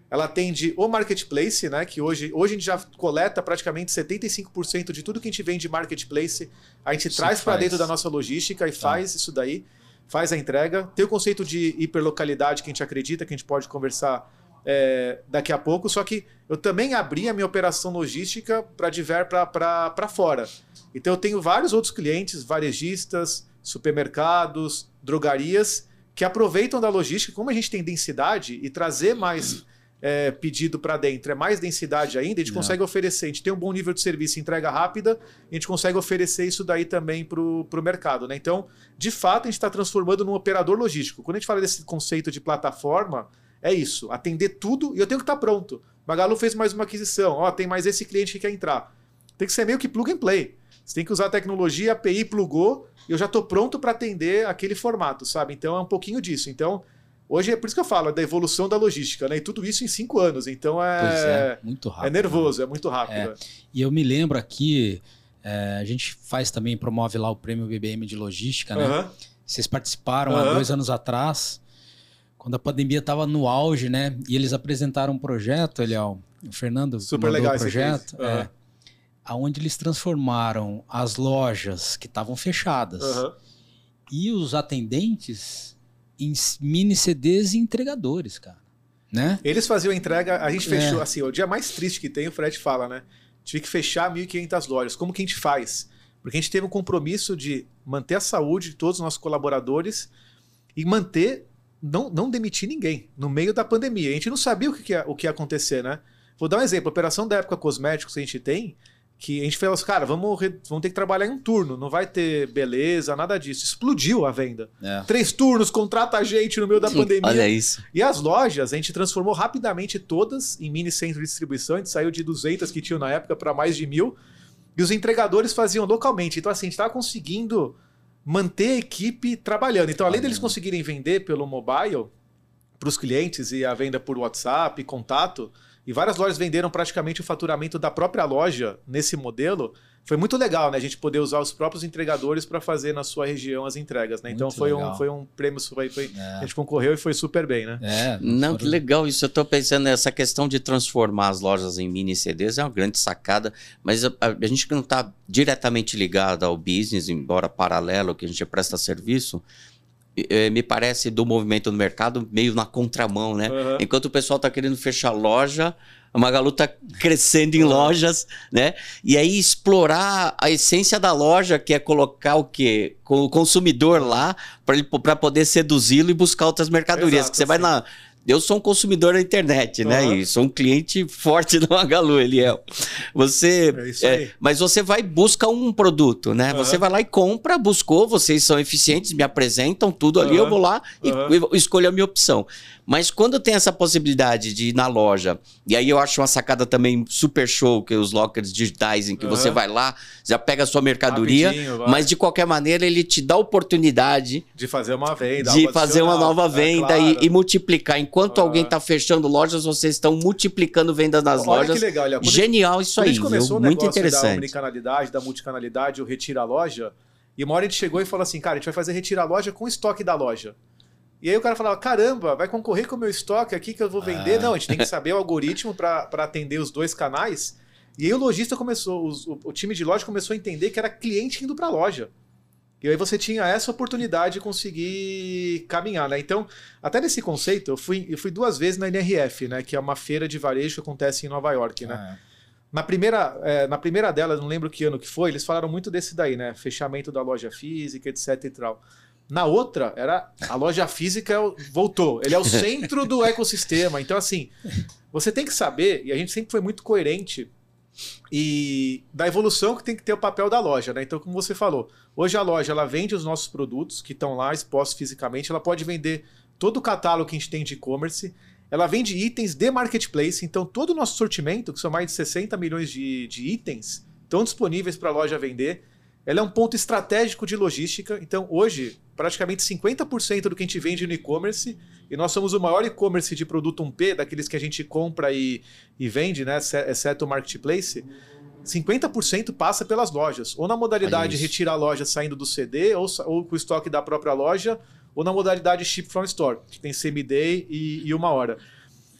ela atende o marketplace, né, que hoje, hoje a gente já coleta praticamente 75% de tudo que a gente vende de marketplace, a gente isso traz para dentro da nossa logística e tá. faz isso daí, faz a entrega. Tem o conceito de hiperlocalidade que a gente acredita que a gente pode conversar é, daqui a pouco, só que eu também abri a minha operação logística para diver para fora. Então eu tenho vários outros clientes, varejistas, supermercados, drogarias, que aproveitam da logística, como a gente tem densidade, e trazer mais é, pedido para dentro, é mais densidade ainda, a gente Não. consegue oferecer. A gente tem um bom nível de serviço, entrega rápida, a gente consegue oferecer isso daí também para o mercado. Né? Então, de fato, a gente está transformando num operador logístico. Quando a gente fala desse conceito de plataforma, é isso, atender tudo e eu tenho que estar tá pronto. Magalu fez mais uma aquisição, ó, tem mais esse cliente que quer entrar. Tem que ser meio que plug and play. Você tem que usar a tecnologia, a API plugou, e eu já estou pronto para atender aquele formato, sabe? Então é um pouquinho disso. Então, Hoje é por isso que eu falo, é da evolução da logística, né? E tudo isso em cinco anos. Então é, é muito rápido. É nervoso, né? é muito rápido. É. E eu me lembro aqui, é, a gente faz também, promove lá o prêmio BBM de logística, né? Uhum. Vocês participaram uhum. há dois anos atrás, quando a pandemia estava no auge, né? E eles apresentaram um projeto, Eliel, o Fernando Super legal o projeto, uhum. é, aonde eles transformaram as lojas que estavam fechadas e os atendentes em mini CDs e entregadores, cara. Né? Eles faziam a entrega, a gente fechou, é. assim, o dia mais triste que tem, o Fred fala, né? Tive que fechar 1.500 lojas. Como que a gente faz? Porque a gente teve um compromisso de manter a saúde de todos os nossos colaboradores e manter, não, não demitir ninguém no meio da pandemia. A gente não sabia o que, ia, o que ia acontecer, né? Vou dar um exemplo. A operação da época cosméticos que a gente tem, que a gente falou assim, cara, vamos, vamos ter que trabalhar em um turno, não vai ter beleza, nada disso. Explodiu a venda. É. Três turnos, contrata a gente no meio da pandemia. Olha isso. E as lojas, a gente transformou rapidamente todas em mini centro de distribuição, a gente saiu de 200 que tinham na época para mais de mil, e os entregadores faziam localmente. Então, assim, a gente estava conseguindo manter a equipe trabalhando. Então, além deles conseguirem vender pelo mobile para os clientes e a venda por WhatsApp, contato, e várias lojas venderam praticamente o faturamento da própria loja nesse modelo. Foi muito legal, né? A gente poder usar os próprios entregadores para fazer na sua região as entregas, né? Então foi um, foi um prêmio, foi, foi é. a gente concorreu e foi super bem, né? É, não, foram... que legal isso. Eu estou pensando nessa questão de transformar as lojas em mini CDs é uma grande sacada, mas a, a, gente não está diretamente ligado ao business, embora paralelo que a gente presta serviço é, me parece, do movimento no mercado meio na contramão, né? Uhum. Enquanto o pessoal está querendo fechar loja, a Magalu está crescendo em lojas, né? E aí explorar a essência da loja, que é colocar o quê? O consumidor lá para poder seduzi-lo e buscar outras mercadorias. Exato, que você vai na eu sou um consumidor da internet, uhum. né? E sou um cliente forte do Magalu, ele é. Você, é é, mas você vai busca um produto, né? Uhum. Você vai lá e compra, buscou, vocês são eficientes, me apresentam tudo ali, eu vou lá e escolho a minha opção. Mas quando tem essa possibilidade de ir na loja, e aí eu acho uma sacada também super show, que os lockers digitais, em que uhum. você vai lá, já pega a sua mercadoria, mas de qualquer maneira ele te dá a oportunidade de fazer uma venda, de fazer uma nova é, venda é, claro. e, e, multiplicar. Enquanto alguém está fechando lojas, vocês estão multiplicando vendas nas Olha lojas. Que legal, Genial isso aí, viu? Muito interessante. Da omnicanalidade, da multicanalidade, o retira a loja. E uma hora a gente chegou e falou assim, cara, a gente vai fazer retira a loja com o estoque da loja. E aí o cara falava: caramba, vai concorrer com o meu estoque aqui que eu vou vender? Ah. Não, a gente tem que saber o algoritmo para atender os dois canais. E aí o lojista começou, o, o time de loja começou a entender que era cliente indo para a loja. E aí você tinha essa oportunidade de conseguir caminhar, né? Então, até nesse conceito, eu fui, eu fui duas vezes na NRF, né? Que é uma feira de varejo que acontece em Nova York, né? Ah, é. Na primeira, é, na primeira delas, não lembro que ano que foi, eles falaram muito desse daí, né? Fechamento da loja física, etc e tal. Na outra, era a loja física voltou. Ele é o centro do ecossistema. Então, assim, você tem que saber, e a gente sempre foi muito coerente, e da evolução que tem que ter o papel da loja. Né? Então, como você falou, hoje a loja ela vende os nossos produtos que estão lá expostos fisicamente, ela pode vender todo o catálogo que a gente tem de e-commerce, ela vende itens de marketplace, então todo o nosso sortimento, que são mais de 60 milhões de, de itens, estão disponíveis para a loja vender. Ela é um ponto estratégico de logística, então hoje praticamente 50% do que a gente vende no e-commerce, e nós somos o maior e-commerce de produto 1P, daqueles que a gente compra e, e vende, né, exceto o marketplace. 50% passa pelas lojas, ou na modalidade retira a loja saindo do CD, ou, ou com o estoque da própria loja, ou na modalidade ship from store, que tem semi-day e, e uma hora.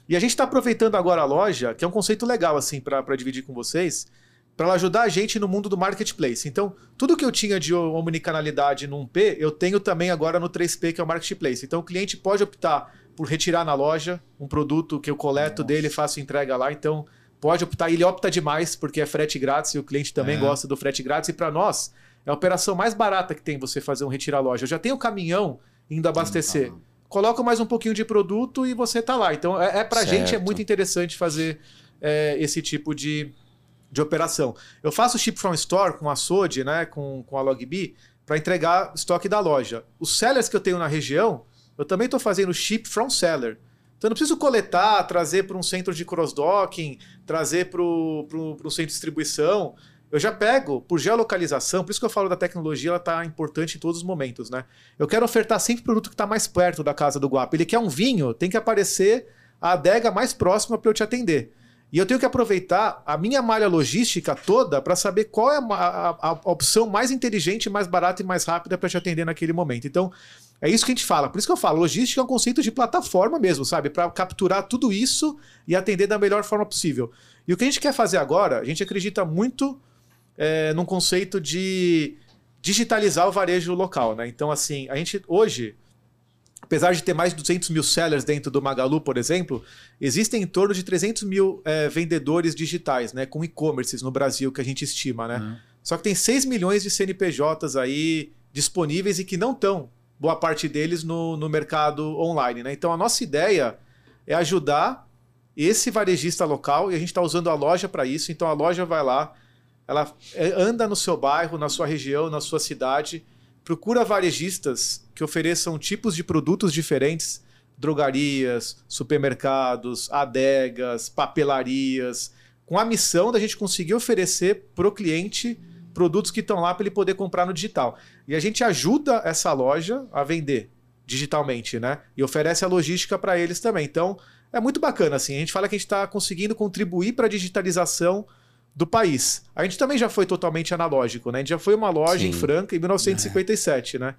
E a gente está aproveitando agora a loja, que é um conceito legal assim para dividir com vocês, para ajudar a gente no mundo do marketplace. Então, tudo que eu tinha de omnicanalidade no 1P, eu tenho também agora no 3P, que é o marketplace. Então, o cliente pode optar por retirar na loja um produto que eu coleto Nossa. dele faço entrega lá. Então, pode optar. Ele opta demais porque é frete grátis e o cliente também é. gosta do frete grátis. E para nós, é a operação mais barata que tem você fazer um retirar loja. Eu já tenho o caminhão indo abastecer. coloco mais um pouquinho de produto e você tá lá. Então, é, é pra certo. gente é muito interessante fazer é, esse tipo de, de operação. Eu faço ship from store com a Sode, né, com, com a Logbi, para entregar estoque da loja. Os sellers que eu tenho na região, eu também estou fazendo ship from seller. Então eu não preciso coletar, trazer para um centro de cross-docking, trazer para o centro de distribuição. Eu já pego por geolocalização, por isso que eu falo da tecnologia, ela está importante em todos os momentos, né? Eu quero ofertar sempre o produto que está mais perto da casa do Guapo. Ele quer um vinho, tem que aparecer a adega mais próxima para eu te atender. E eu tenho que aproveitar a minha malha logística toda para saber qual é a, a, a, opção mais inteligente, mais barata e mais rápida para te atender naquele momento. Então, é isso que a gente fala. Por isso que eu falo, logística é um conceito de plataforma mesmo, sabe? Para capturar tudo isso e atender da melhor forma possível. E o que a gente quer fazer agora, a gente acredita muito é, num conceito de digitalizar o varejo local, né? Então, assim, a gente hoje apesar de ter mais de 200 mil sellers dentro do Magalu, por exemplo, existem em torno de 300 mil é, vendedores digitais, né, com e-commerces no Brasil que a gente estima, né? Uhum. Só que tem 6 milhões de CNPJs aí disponíveis e que não estão, boa parte deles, no, no mercado online, né? Então a nossa ideia é ajudar esse varejista local e a gente está usando a loja para isso. Então a loja vai lá, ela é, anda no seu bairro, na sua região, na sua cidade procura varejistas que ofereçam tipos de produtos diferentes, drogarias, supermercados, adegas, papelarias, com a missão da gente conseguir oferecer para o cliente produtos que estão lá para ele poder comprar no digital. E a gente ajuda essa loja a vender digitalmente, né? E oferece a logística para eles também. Então, é muito bacana assim. A gente fala que a gente está conseguindo contribuir para a digitalização do país. A gente também já foi totalmente analógico, né? A gente já foi uma loja Sim. em Franca em 1957, é. né?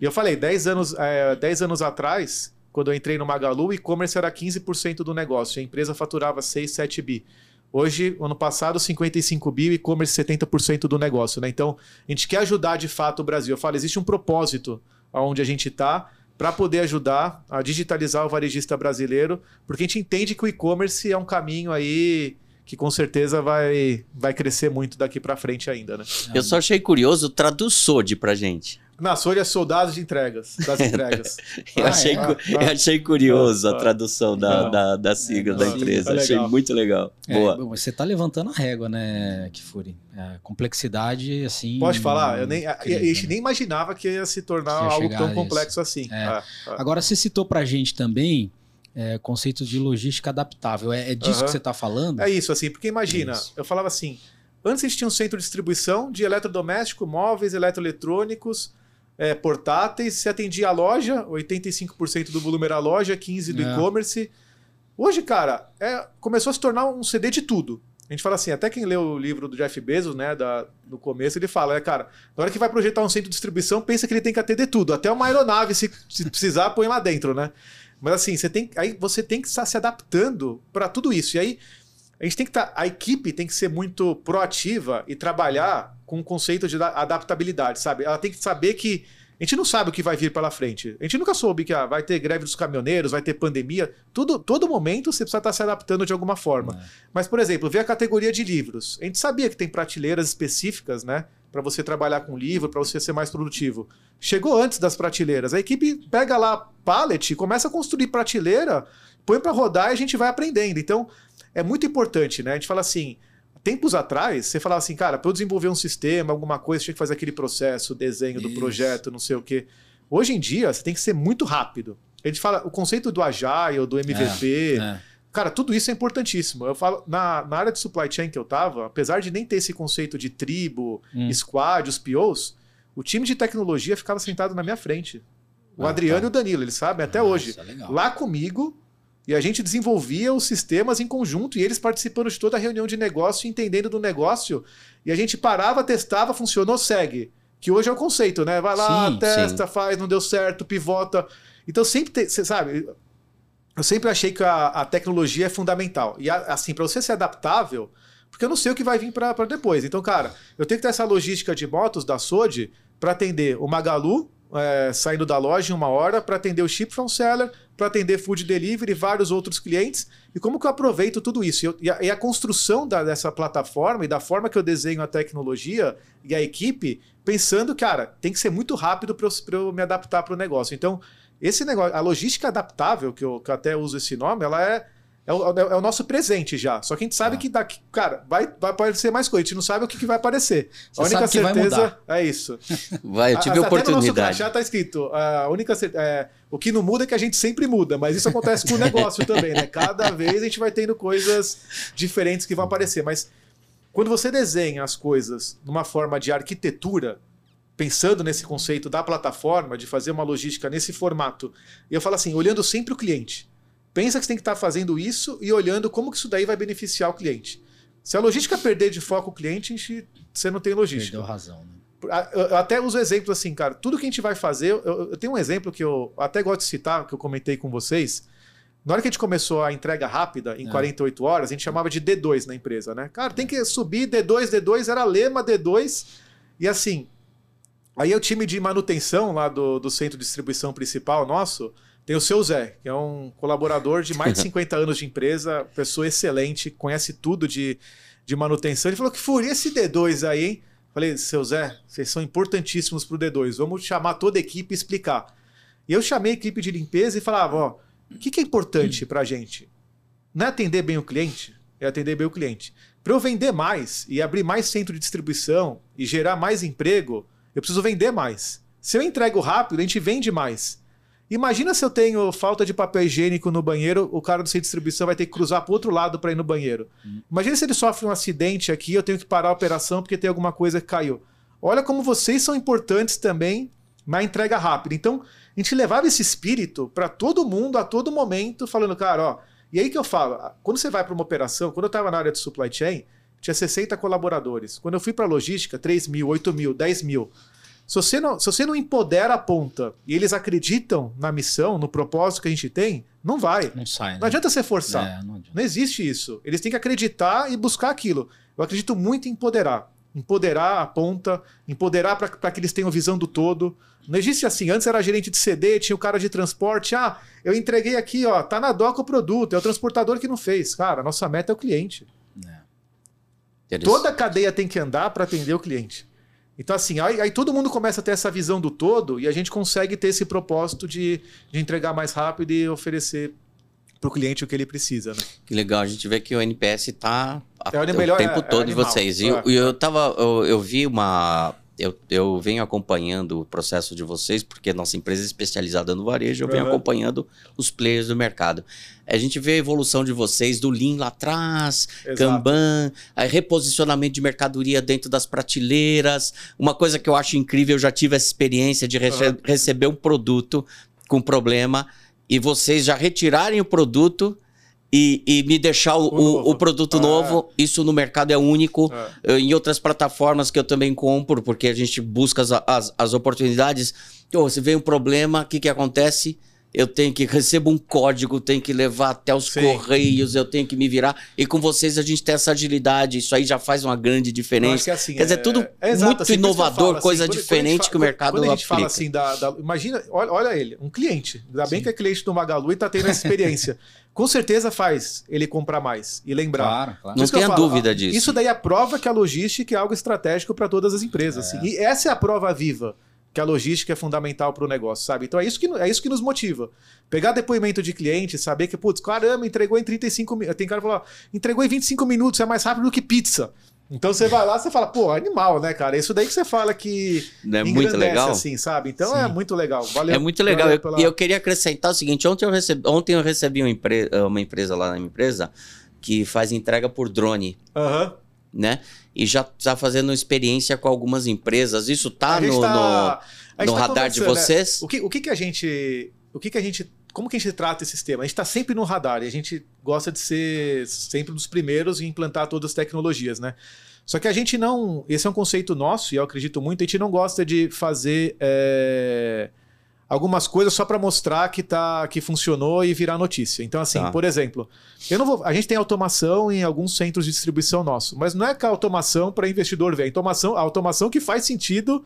E eu falei, 10 anos, é, 10 anos atrás, quando eu entrei no Magalu, o e-commerce era 15% do negócio. A empresa faturava 6, 7 bi. Hoje, ano passado, 55 bi, e-commerce 70% do negócio, né? Então, a gente quer ajudar de fato o Brasil. Eu falo, existe um propósito onde a gente está para poder ajudar a digitalizar o varejista brasileiro, porque a gente entende que o e-commerce é um caminho aí que com certeza vai, vai crescer muito daqui para frente ainda, né? Eu só achei curioso, traduz SOD pra gente. Na SOD é soldados de entregas, das entregas. eu, ah, achei, é? ah, eu achei curioso ah, a tradução da, da, da, sigla da empresa, achei muito legal. É, Boa. Você tá levantando a régua, né, Kifuri? A complexidade, assim... Pode falar, eu nem, a, a gente nem imaginava que ia se tornar ia algo tão complexo assim. É. Ah, ah. Agora, você citou pra gente também é, conceitos de logística adaptável. É, é disso uhum. que você está falando? É isso, assim, porque imagina, eu falava assim, antes a gente tinha um centro de distribuição de eletrodoméstico, móveis, eletroeletrônicos, é, portáteis, se atendia a loja, 85% do volume era a loja, 15% do é. e-commerce. Hoje, cara, é, começou a se tornar um CD de tudo. A gente fala assim, até quem lê o livro do Jeff Bezos, né, da, no começo, ele fala, é, cara, na hora que vai projetar um centro de distribuição, pensa que ele tem que atender tudo, até uma aeronave, se, se precisar, põe lá dentro, né? Mas assim, você tem, aí você tem que estar se adaptando para tudo isso. E aí a gente tem que estar, tá, a equipe tem que ser muito proativa e trabalhar com o conceito de adaptabilidade, sabe? Ela tem que saber que a gente não sabe o que vai vir pela frente. A gente nunca soube que ah, vai ter greve dos caminhoneiros, vai ter pandemia. Tudo, todo momento você precisa estar se adaptando de alguma forma. É. Mas, por exemplo, ver a categoria de livros. A gente sabia que tem prateleiras específicas, né? Para você trabalhar com livro, para você ser mais produtivo. Chegou antes das prateleiras. A equipe pega lá pallet, começa a construir prateleira, põe para rodar e a gente vai aprendendo. Então, é muito importante, né? A gente fala assim, tempos atrás, você falava assim, cara, para eu desenvolver um sistema, alguma coisa, tinha que fazer aquele processo, desenho do Isso. projeto, não sei o quê. Hoje em dia, você tem que ser muito rápido. A gente fala o conceito do Agile, do MVP. É, é. Cara, tudo isso é importantíssimo. Eu falo, na, na área de supply chain que eu tava, apesar de nem ter esse conceito de tribo, hum. squad, os POs, o time de tecnologia ficava sentado na minha frente. O ah, Adriano tá. e o Danilo, eles sabem até Nossa, hoje. Legal. Lá comigo, e a gente desenvolvia os sistemas em conjunto e eles participando de toda a reunião de negócio, entendendo do negócio. E a gente parava, testava, funcionou, segue. Que hoje é o conceito, né? Vai lá, sim, testa, sim. faz, não deu certo, pivota. Então sempre, você sabe, eu sempre achei que a, a tecnologia é fundamental. E assim, para você ser adaptável, porque eu não sei o que vai vir para depois. Então, cara, eu tenho que ter essa logística de motos da SOD para atender o Magalu, é, saindo da loja em uma hora, para atender o Ship from Seller, para atender Food Delivery e vários outros clientes. E como que eu aproveito tudo isso? E, eu, e, a, e a, construção da, dessa plataforma e da forma que eu desenho a tecnologia e a equipe, pensando, cara, tem que ser muito rápido para eu, eu, me adaptar para o negócio. Então, Esse negócio, a logística adaptável, que eu, que eu até uso esse nome, ela é é o, é o, nosso presente já. Só que a gente sabe ah. que daqui, cara, vai, vai aparecer mais coisa. A gente não sabe o que, que vai aparecer. Você a única certeza é isso. Vai, eu tive a, oportunidade. Já tá escrito. A única é, o que não muda é que a gente sempre muda, mas isso acontece com o negócio também, né? Cada vez a gente vai tendo coisas diferentes que vão aparecer. Mas quando você desenha as coisas numa forma de arquitetura, pensando nesse conceito da plataforma, de fazer uma logística nesse formato, e eu falo assim, olhando sempre o cliente. Pensa que você tem que estar fazendo isso e olhando como que isso daí vai beneficiar o cliente. Se a logística perder de foco o cliente, gente, você não tem logística. Perdeu razão, né? Eu até uso exemplo assim, cara. Tudo que a gente vai fazer. Eu, eu, tenho um exemplo que eu até gosto de citar, que eu comentei com vocês. Na hora que a gente começou a entrega rápida, em é. 48 horas, a gente chamava de D2 na empresa, né? Cara, tem que subir D2, D2, era lema D2. E assim, aí o time de manutenção lá do, do centro de distribuição principal nosso tem o seu Zé, que é um colaborador de mais de 50 anos de empresa, pessoa excelente, conhece tudo de, de manutenção. Ele falou que furia esse D2 aí, hein? Falei, seu Zé, vocês são importantíssimos para o D2. Vamos chamar toda a equipe e explicar. E eu chamei a equipe de limpeza e falava: ó, o que, que é importante para a gente? Não é atender bem o cliente, é atender bem o cliente. Para eu vender mais e abrir mais centro de distribuição e gerar mais emprego, eu preciso vender mais. Se eu entrego rápido, a gente vende mais. Imagina se eu tenho falta de papel higiênico no banheiro, o cara do centro de distribuição vai ter que cruzar para outro lado para ir no banheiro. Uhum. Imagina se ele sofre um acidente aqui, eu tenho que parar a operação porque tem alguma coisa que caiu. Olha como vocês são importantes também na entrega rápida. Então, a gente levava esse espírito para todo mundo, a todo momento, falando, cara, ó. E aí que eu falo, quando você vai para uma operação, quando eu estava na área de supply chain, tinha 60 colaboradores. Quando eu fui para logística, 3 mil, 8 mil, 10 mil. Se você, não, se você não empodera a ponta e eles acreditam na missão, no propósito que a gente tem, não vai. Não sai. Né? Não adianta você forçar. É, não, não, existe isso. Eles têm que acreditar e buscar aquilo. Eu acredito muito em empoderar. Empoderar a ponta, empoderar para que eles tenham visão do todo. Não existe assim. Antes era gerente de CD, tinha o cara de transporte. Ah, eu entreguei aqui, ó, tá na doca o produto, é o transportador que não fez. Cara, nossa meta é o cliente. É. Toda a cadeia tem que andar para atender o cliente. Então, assim, aí, aí, todo mundo começa a ter essa visão do todo e a gente consegue ter esse propósito de, de entregar mais rápido e oferecer para o cliente o que ele precisa. Né? Que legal, a gente vê que o NPS está é, o, melhor, tempo é, todo é de vocês. E eu, eu, tava, eu, eu vi uma eu, eu venho acompanhando o processo de vocês, porque nossa empresa é especializada no varejo, eu venho uhum. acompanhando os players do mercado. A gente vê a evolução de vocês do Lean lá atrás, Exato. Kanban, reposicionamento de mercadoria dentro das prateleiras. Uma coisa que eu acho incrível, eu já tive essa experiência de rece uhum. receber um produto com problema e vocês já retirarem o produto e, e me deixar o, o, o produto ah. novo, isso no mercado é único. É. Em outras plataformas que eu também compro, porque a gente busca as, as, as oportunidades. Oh, se vem um problema, o que, que acontece? Eu tenho que recebo um código, tenho que levar até os Sim. correios, eu tenho que me virar. E com vocês a gente tem essa agilidade, isso aí já faz uma grande diferença. Que assim, Quer dizer, é, tudo é, é muito assim, inovador, assim, coisa diferente fala, que o mercado Quando a gente aplica. fala assim, da, da, imagina, olha, olha, ele, um cliente, ainda bem Sim. que é cliente do Magalu e está tendo essa experiência. com certeza faz ele comprar mais e lembrar. Claro, claro. Não tenha dúvida disso. Isso daí é a prova que a logística é algo estratégico para todas as empresas. É. Assim, e essa é a prova viva que a logística é fundamental para o negócio, sabe? Então é isso, que, é isso que nos motiva. Pegar depoimento de cliente, saber que, putz, caramba, entregou em 35 minutos. Tem cara que fala, entregou em 25 minutos, é mais rápido do que pizza. Então você vai lá, você fala, pô, animal, né, cara? É isso daí que você fala que é muito legal, assim, sabe? Então é Sim. é muito legal. Valeu. É muito legal. E pela... eu, eu, queria acrescentar o seguinte: ontem eu recebi, ontem eu recebi uma, empre... uma empresa lá na minha empresa que faz entrega por drone. Uhum né? E já está fazendo experiência com algumas empresas. Isso está no, tá, no, no tá radar de né? vocês? Né? O, que, o que, que a gente. O que, que a gente. Como que a gente trata esse sistema? A gente está sempre no radar e a gente gosta de ser sempre dos primeiros em implantar todas as tecnologias, né? Só que a gente não. Esse é um conceito nosso, e eu acredito muito, a gente não gosta de fazer. É algumas coisas só para mostrar que tá que funcionou e virar notícia. Então assim, tá. por exemplo, eu não vou, a gente tem automação em alguns centros de distribuição nosso, mas não é que a automação para investidor ver, a automação, a automação que faz sentido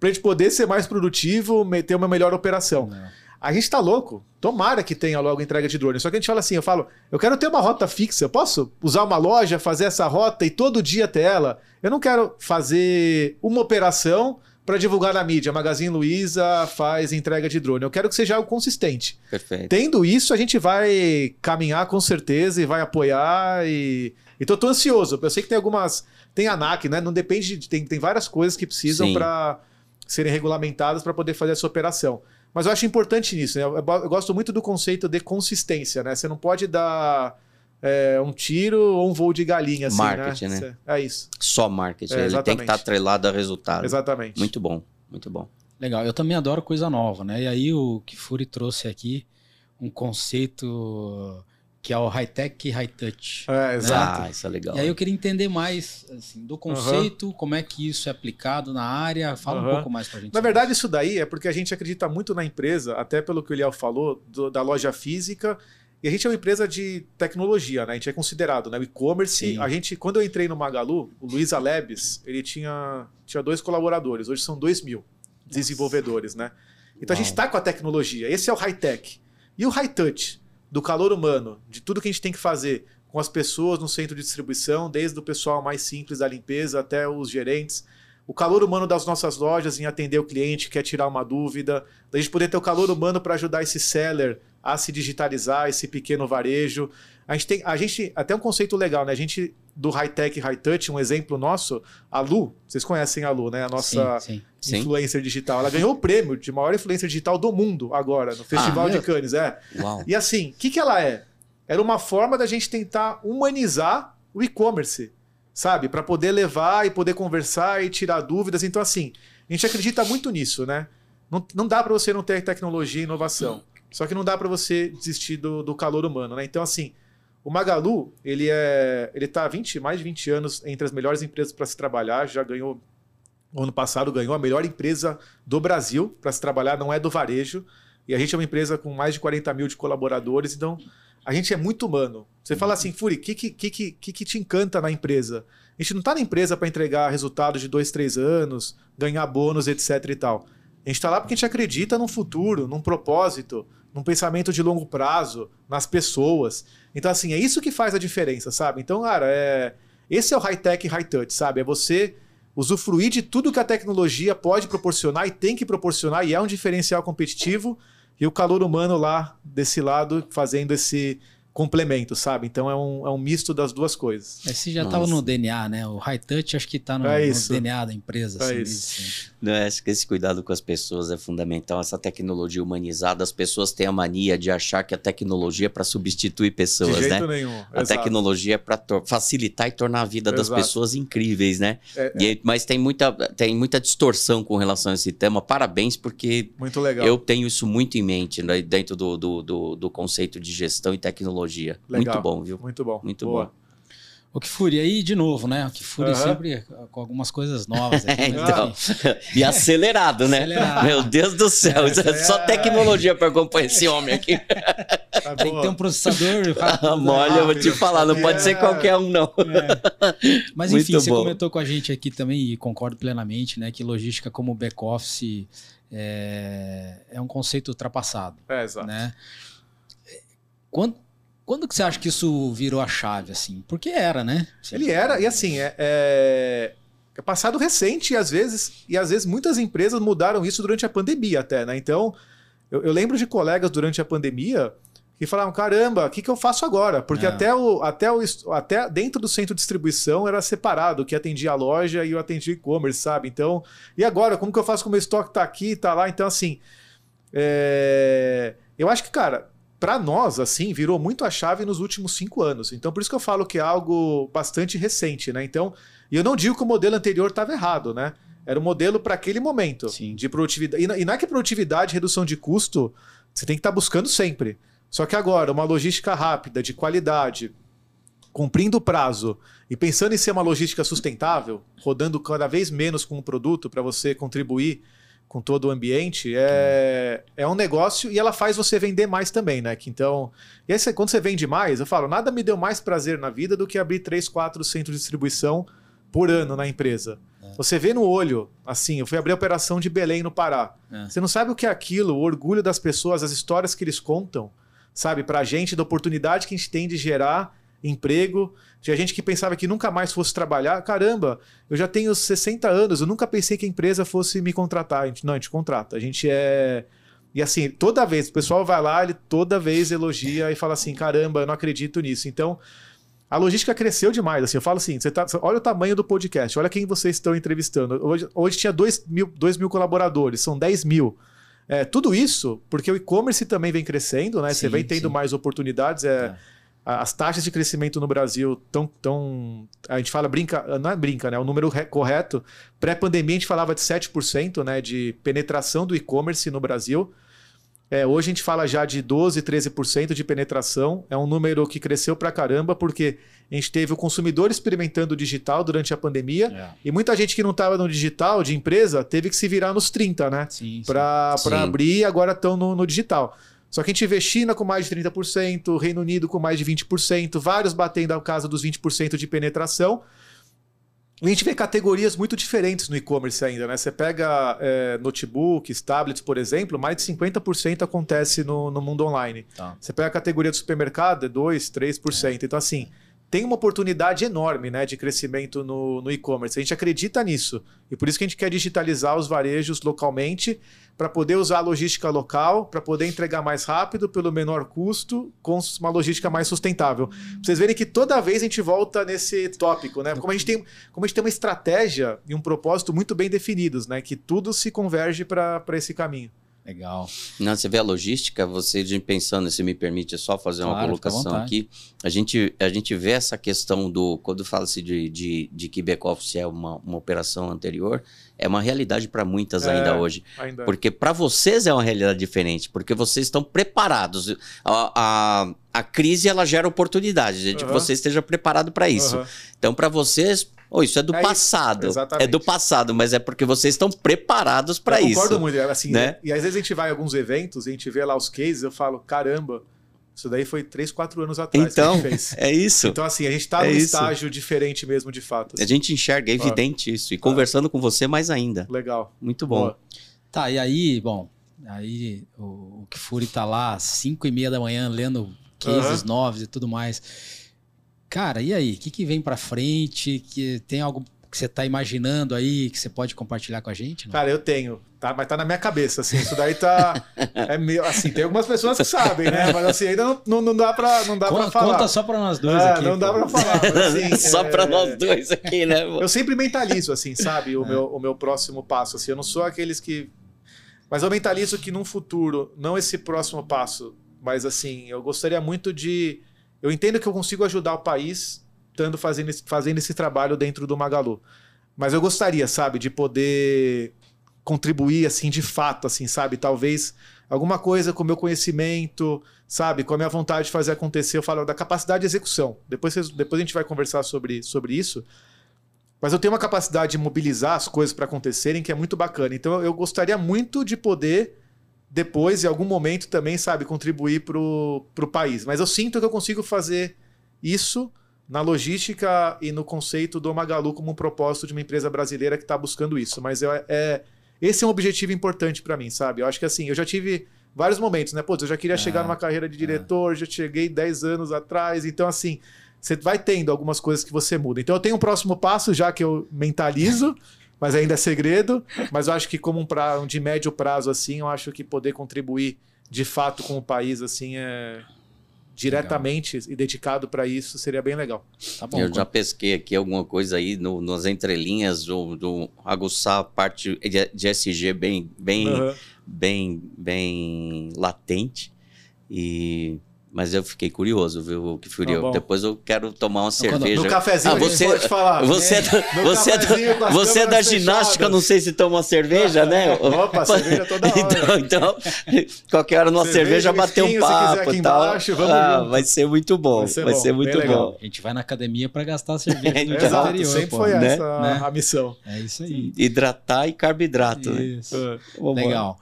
para a gente poder ser mais produtivo, ter uma melhor operação. Não. A gente tá louco. Tomara que tenha logo entrega de drone. Só que a gente fala assim, eu falo, eu quero ter uma rota fixa. Eu posso usar uma loja, fazer essa rota e todo dia ter ela? Eu não quero fazer uma operação para divulgar na mídia. Magazine Luiza faz entrega de drone. Eu quero que seja algo consistente. Perfeito. Tendo isso, a gente vai caminhar com certeza e vai apoiar. E, e tô, ansioso. Eu sei que tem algumas. Tem ANAC, né? Não depende de. Tem, tem várias coisas que precisam para serem regulamentadas para poder fazer essa operação. Mas eu acho importante nisso. Né? Eu, eu, gosto muito do conceito de consistência, né? Você não pode dar é, um tiro ou um voo de galinha. Assim, marketing, né? né? É isso. Só marketing. É, Ele tem que estar tá atrelado a resultado. Exatamente. Muito bom, muito bom. Legal. Eu também adoro coisa nova, né? E aí o Kifuri trouxe aqui um conceito que é o high-tech e high-touch. É, né? exato. Ah, isso é legal. E aí eu queria entender mais assim, do conceito, uhum. como é que isso é aplicado na área. Fala uhum. um pouco mais pra gente. Na verdade, isso daí é porque a gente acredita muito na empresa, até pelo que o Eliel falou, do, da loja física. E a gente é uma empresa de tecnologia, né? A gente é considerado, né? O e-commerce. A gente, quando eu entrei no Magalu, o Luiz Alebes, ele tinha, tinha dois colaboradores. Hoje são dois mil desenvolvedores, né? Então Uau. a gente está com a tecnologia. Esse é o high-tech. E o high-touch? do calor humano, de tudo que a gente tem que fazer com as pessoas no centro de distribuição, desde o pessoal mais simples da limpeza até os gerentes. O calor humano das nossas lojas em atender o cliente, quer tirar uma dúvida. Da gente poder ter o calor humano para ajudar esse seller a se digitalizar, esse pequeno varejo. A gente tem, a gente, até um conceito legal, né? A gente, do high-tech e high-touch, um exemplo nosso, a Lu, vocês conhecem a Lu, né? A nossa sim, sim. influencer digital. Ela ganhou o prêmio de maior influencer digital do mundo agora, no Festival ah, de Cannes, é. Uau. E assim, o que, que ela é? Era uma forma da gente tentar humanizar o e-commerce, sabe? Para poder levar e poder conversar e tirar dúvidas. Então, assim, a gente acredita muito nisso, né? Não, não dá para você não ter tecnologia e inovação. Só que não dá para você desistir do, do calor humano, né? Então, assim, o Magalu, ele é, ele tá há 20, mais de 20 anos entre as melhores empresas para se trabalhar, já ganhou ano passado ganhou a melhor empresa do Brasil para se trabalhar, não é do varejo. E a gente é uma empresa com mais de 40 mil de colaboradores, então a gente é muito humano. Você fala assim, Furi, o que, que, que, que, te encanta na empresa? A gente não está na empresa para entregar resultados de dois, três anos, ganhar bônus, etc e tal. A gente está lá porque a gente acredita num futuro, num propósito, num pensamento de longo prazo, nas pessoas. Então, assim, é isso que faz a diferença, sabe? Então, cara, é... esse é o high-tech high-touch, sabe? É você usufruir de tudo que a tecnologia pode proporcionar e tem que proporcionar, e é um diferencial competitivo, e o calor humano lá desse lado fazendo esse complemento, sabe? Então é um, é um misto das duas coisas. Esse já estava no DNA, né? O high touch acho que está no, é no, DNA da empresa. É assim, isso. Não, acho que esse cuidado com as pessoas é fundamental. Essa tecnologia humanizada, as pessoas têm a mania de achar que a tecnologia é para substituir pessoas, de jeito né? Nenhum. A Exato. tecnologia é para facilitar e tornar a vida das pessoas incríveis, né? É, é. mas tem muita, tem muita distorção com relação a esse tema. Parabéns, porque muito legal. eu tenho isso muito em mente né? dentro do, do, do, do conceito de gestão e tecnologia tecnologia. Legal. Muito bom, viu? Muito bom. Muito Boa. bom. O Kifuri, aí de novo, né? O Kifuri uhum. sempre com algumas coisas novas. Aqui, então, e acelerado, né? Acelerado. Meu Deus do céu, é, é só tecnologia para acompanhar esse homem aqui. Tá Tem que ter um processador. Ah, olha, eu vou te falar, não pode ser qualquer um, não. É. Mas enfim, Muito você bom. comentou com a gente aqui também, e concordo plenamente, né? Que logística como back-office é, é um conceito ultrapassado. É, exato. Né? Quando, quando que você acha que isso virou a chave, assim? Porque era, né? Ele era, e assim, é, é, é, passado recente, e às vezes, e às vezes muitas empresas mudaram isso durante a pandemia até, né? Então, eu, eu lembro de colegas durante a pandemia que falavam, caramba, o que, que eu faço agora? Porque é. até, o, até, o, até dentro do centro de distribuição era separado, que atendia a loja e eu atendia e-commerce, sabe? Então, e agora, como que eu faço com o meu estoque tá aqui, tá lá? Então, assim, é... eu acho que, cara, para nós, assim, virou muito a chave nos últimos cinco anos. Então, por isso que eu falo que é algo bastante recente, né? Então, e eu não digo que o modelo anterior estava errado, né? Era o um modelo para aquele momento Sim. de produtividade. E não é que produtividade, redução de custo, você tem que estar tá buscando sempre. Só que agora, uma logística rápida, de qualidade, cumprindo o prazo e pensando em ser uma logística sustentável, rodando cada vez menos com o produto para você contribuir com todo o ambiente, é, é um negócio e ela faz você vender mais também, né? Então, e aí, quando você vende mais, eu falo, nada me deu mais prazer na vida do que abrir três, quatro centros de distribuição por ano na empresa. É. Você vê no olho, assim, eu fui abrir a operação de Belém no Pará. É. Você não sabe o que é aquilo, o orgulho das pessoas, as histórias que eles contam, sabe, pra gente, da oportunidade que a gente tem de gerar emprego. Tinha gente que pensava que nunca mais fosse trabalhar. Caramba, eu já tenho 60 anos, eu nunca pensei que a empresa fosse me contratar. A gente, não, a gente contrata. A gente é. E assim, toda vez, o pessoal vai lá, ele toda vez elogia e fala assim: caramba, eu não acredito nisso. Então, a logística cresceu demais. Assim, eu falo assim: você tá, olha o tamanho do podcast, olha quem vocês estão entrevistando. Hoje, hoje tinha 2 mil, 2 mil colaboradores, são 10 mil. É, tudo isso porque o e-commerce também vem crescendo, né? Sim, você vem tendo sim. mais oportunidades. É, é as taxas de crescimento no Brasil estão. Tão, a gente fala, brinca, não é brinca, né? O número correto. Pré-pandemia a gente falava de 7% né, de penetração do e-commerce no Brasil. É, hoje a gente fala já de 12%, 13% de penetração. É um número que cresceu pra caramba, porque a gente teve o consumidor experimentando o digital durante a pandemia. É. E muita gente que não estava no digital, de empresa, teve que se virar nos 30%, né? Para abrir e agora estão no, no digital. Só que a gente vê China com mais de 30%, Reino Unido com mais de 20%, vários batendo a casa dos 20% de penetração. E a gente vê categorias muito diferentes no e-commerce ainda, né? Você pega é, notebooks, tablets, por exemplo, mais de 50% acontece no, no mundo online. Tá. Você pega a categoria do supermercado, é 2%, 3%. É. Então, assim, tem uma oportunidade enorme né, de crescimento no, no e-commerce. A gente acredita nisso. E por isso que a gente quer digitalizar os varejos localmente para poder usar a logística local, para poder entregar mais rápido, pelo menor custo, com uma logística mais sustentável. Pra vocês verem que toda vez a gente volta nesse tópico, né? Como a gente tem, como a gente tem uma estratégia e um propósito muito bem definidos, né? Que tudo se converge para esse caminho. Legal. Não, você vê a logística, você pensando, se me permite só fazer claro, uma colocação aqui, a gente, a gente vê essa questão do, quando fala-se de, de, de que back-office é uma, uma operação anterior, é uma realidade para muitas é, ainda hoje. Ainda. Porque para vocês é uma realidade diferente, porque vocês estão preparados. A, a, a crise ela gera oportunidade, de uhum. que você esteja preparado para isso. Uhum. Então, para vocês, Oh, isso é do é passado. Isso, é do passado, mas é porque vocês estão preparados para isso. Concordo muito, assim, né? E às vezes a gente vai em alguns eventos, a gente vê lá os cases, eu falo, caramba, isso daí foi 3, 4 anos atrás então, que a gente fez. É isso. Então, assim, a gente está é num isso. estágio diferente mesmo, de fato. Assim. A gente enxerga, é evidente ah. isso. E conversando ah. com você mais ainda. Legal. Muito bom. Boa. Tá, e aí, bom, aí o, o Kifuri tá lá às 5 e meia da manhã lendo cases uhum. novos e tudo mais. Cara, e aí? O que, que vem para frente? Que tem algo que você está imaginando aí que você pode compartilhar com a gente? Não? Cara, eu tenho, tá? Mas tá na minha cabeça, assim. Isso daí tá. É meio, assim, tem algumas pessoas que sabem, né? Mas assim, ainda não, não, não dá para não dá conta, falar. Conta só para nós dois é, aqui. Não pô. dá para falar. Mas, assim, só é... para nós dois aqui, né? Eu sempre mentalizo, assim, sabe? O, é. meu, o meu próximo passo. Assim, eu não sou aqueles que. Mas eu mentalizo que num futuro, não esse próximo passo, mas assim, eu gostaria muito de eu entendo que eu consigo ajudar o país estando fazendo, fazendo esse trabalho dentro do Magalu. Mas eu gostaria, sabe, de poder contribuir assim de fato, assim, sabe? Talvez alguma coisa com o meu conhecimento, sabe? Com a minha vontade de fazer acontecer. Eu falo da capacidade de execução. Depois, depois a gente vai conversar sobre, sobre isso. Mas eu tenho uma capacidade de mobilizar as coisas para acontecerem que é muito bacana. Então eu gostaria muito de poder depois, em algum momento, também, sabe, contribuir para o país. Mas eu sinto que eu consigo fazer isso na logística e no conceito do Magalu como um propósito de uma empresa brasileira que está buscando isso. Mas eu, é, esse é um objetivo importante para mim, sabe? Eu acho que assim, eu já tive vários momentos, né? Pô, eu já queria é, chegar numa carreira de diretor, é. já cheguei 10 anos atrás. Então, assim, você vai tendo algumas coisas que você muda. Então, eu tenho um próximo passo já que eu mentalizo. mas ainda é segredo. Mas eu acho que como um, pra, um de médio prazo assim, eu acho que poder contribuir de fato com o país assim é diretamente legal. e dedicado para isso seria bem legal. Tá bom, eu já pesquei aqui alguma coisa aí no, nas entrelinhas do, do aguçar a parte de, de SG bem bem uhum. bem bem latente e mas eu fiquei curioso, viu, que furiou. Tá Depois eu quero tomar uma cerveja. No cafezinho ah, você, pode falar. Você, é, você, é, você é da ginástica, não sei se toma uma cerveja, né? Opa, cerveja toda hora. Então, então qualquer hora numa cerveja, cerveja bater um papo e tal. Embaixo, ah, vai ser muito bom. Vai ser, vai bom, ser muito bom. A gente vai na academia para gastar cerveja no dia Exato, anterior. Sempre pô, foi né? essa né? a missão. É isso aí. Hidratar e carboidrato. Né? Isso. Né? Legal.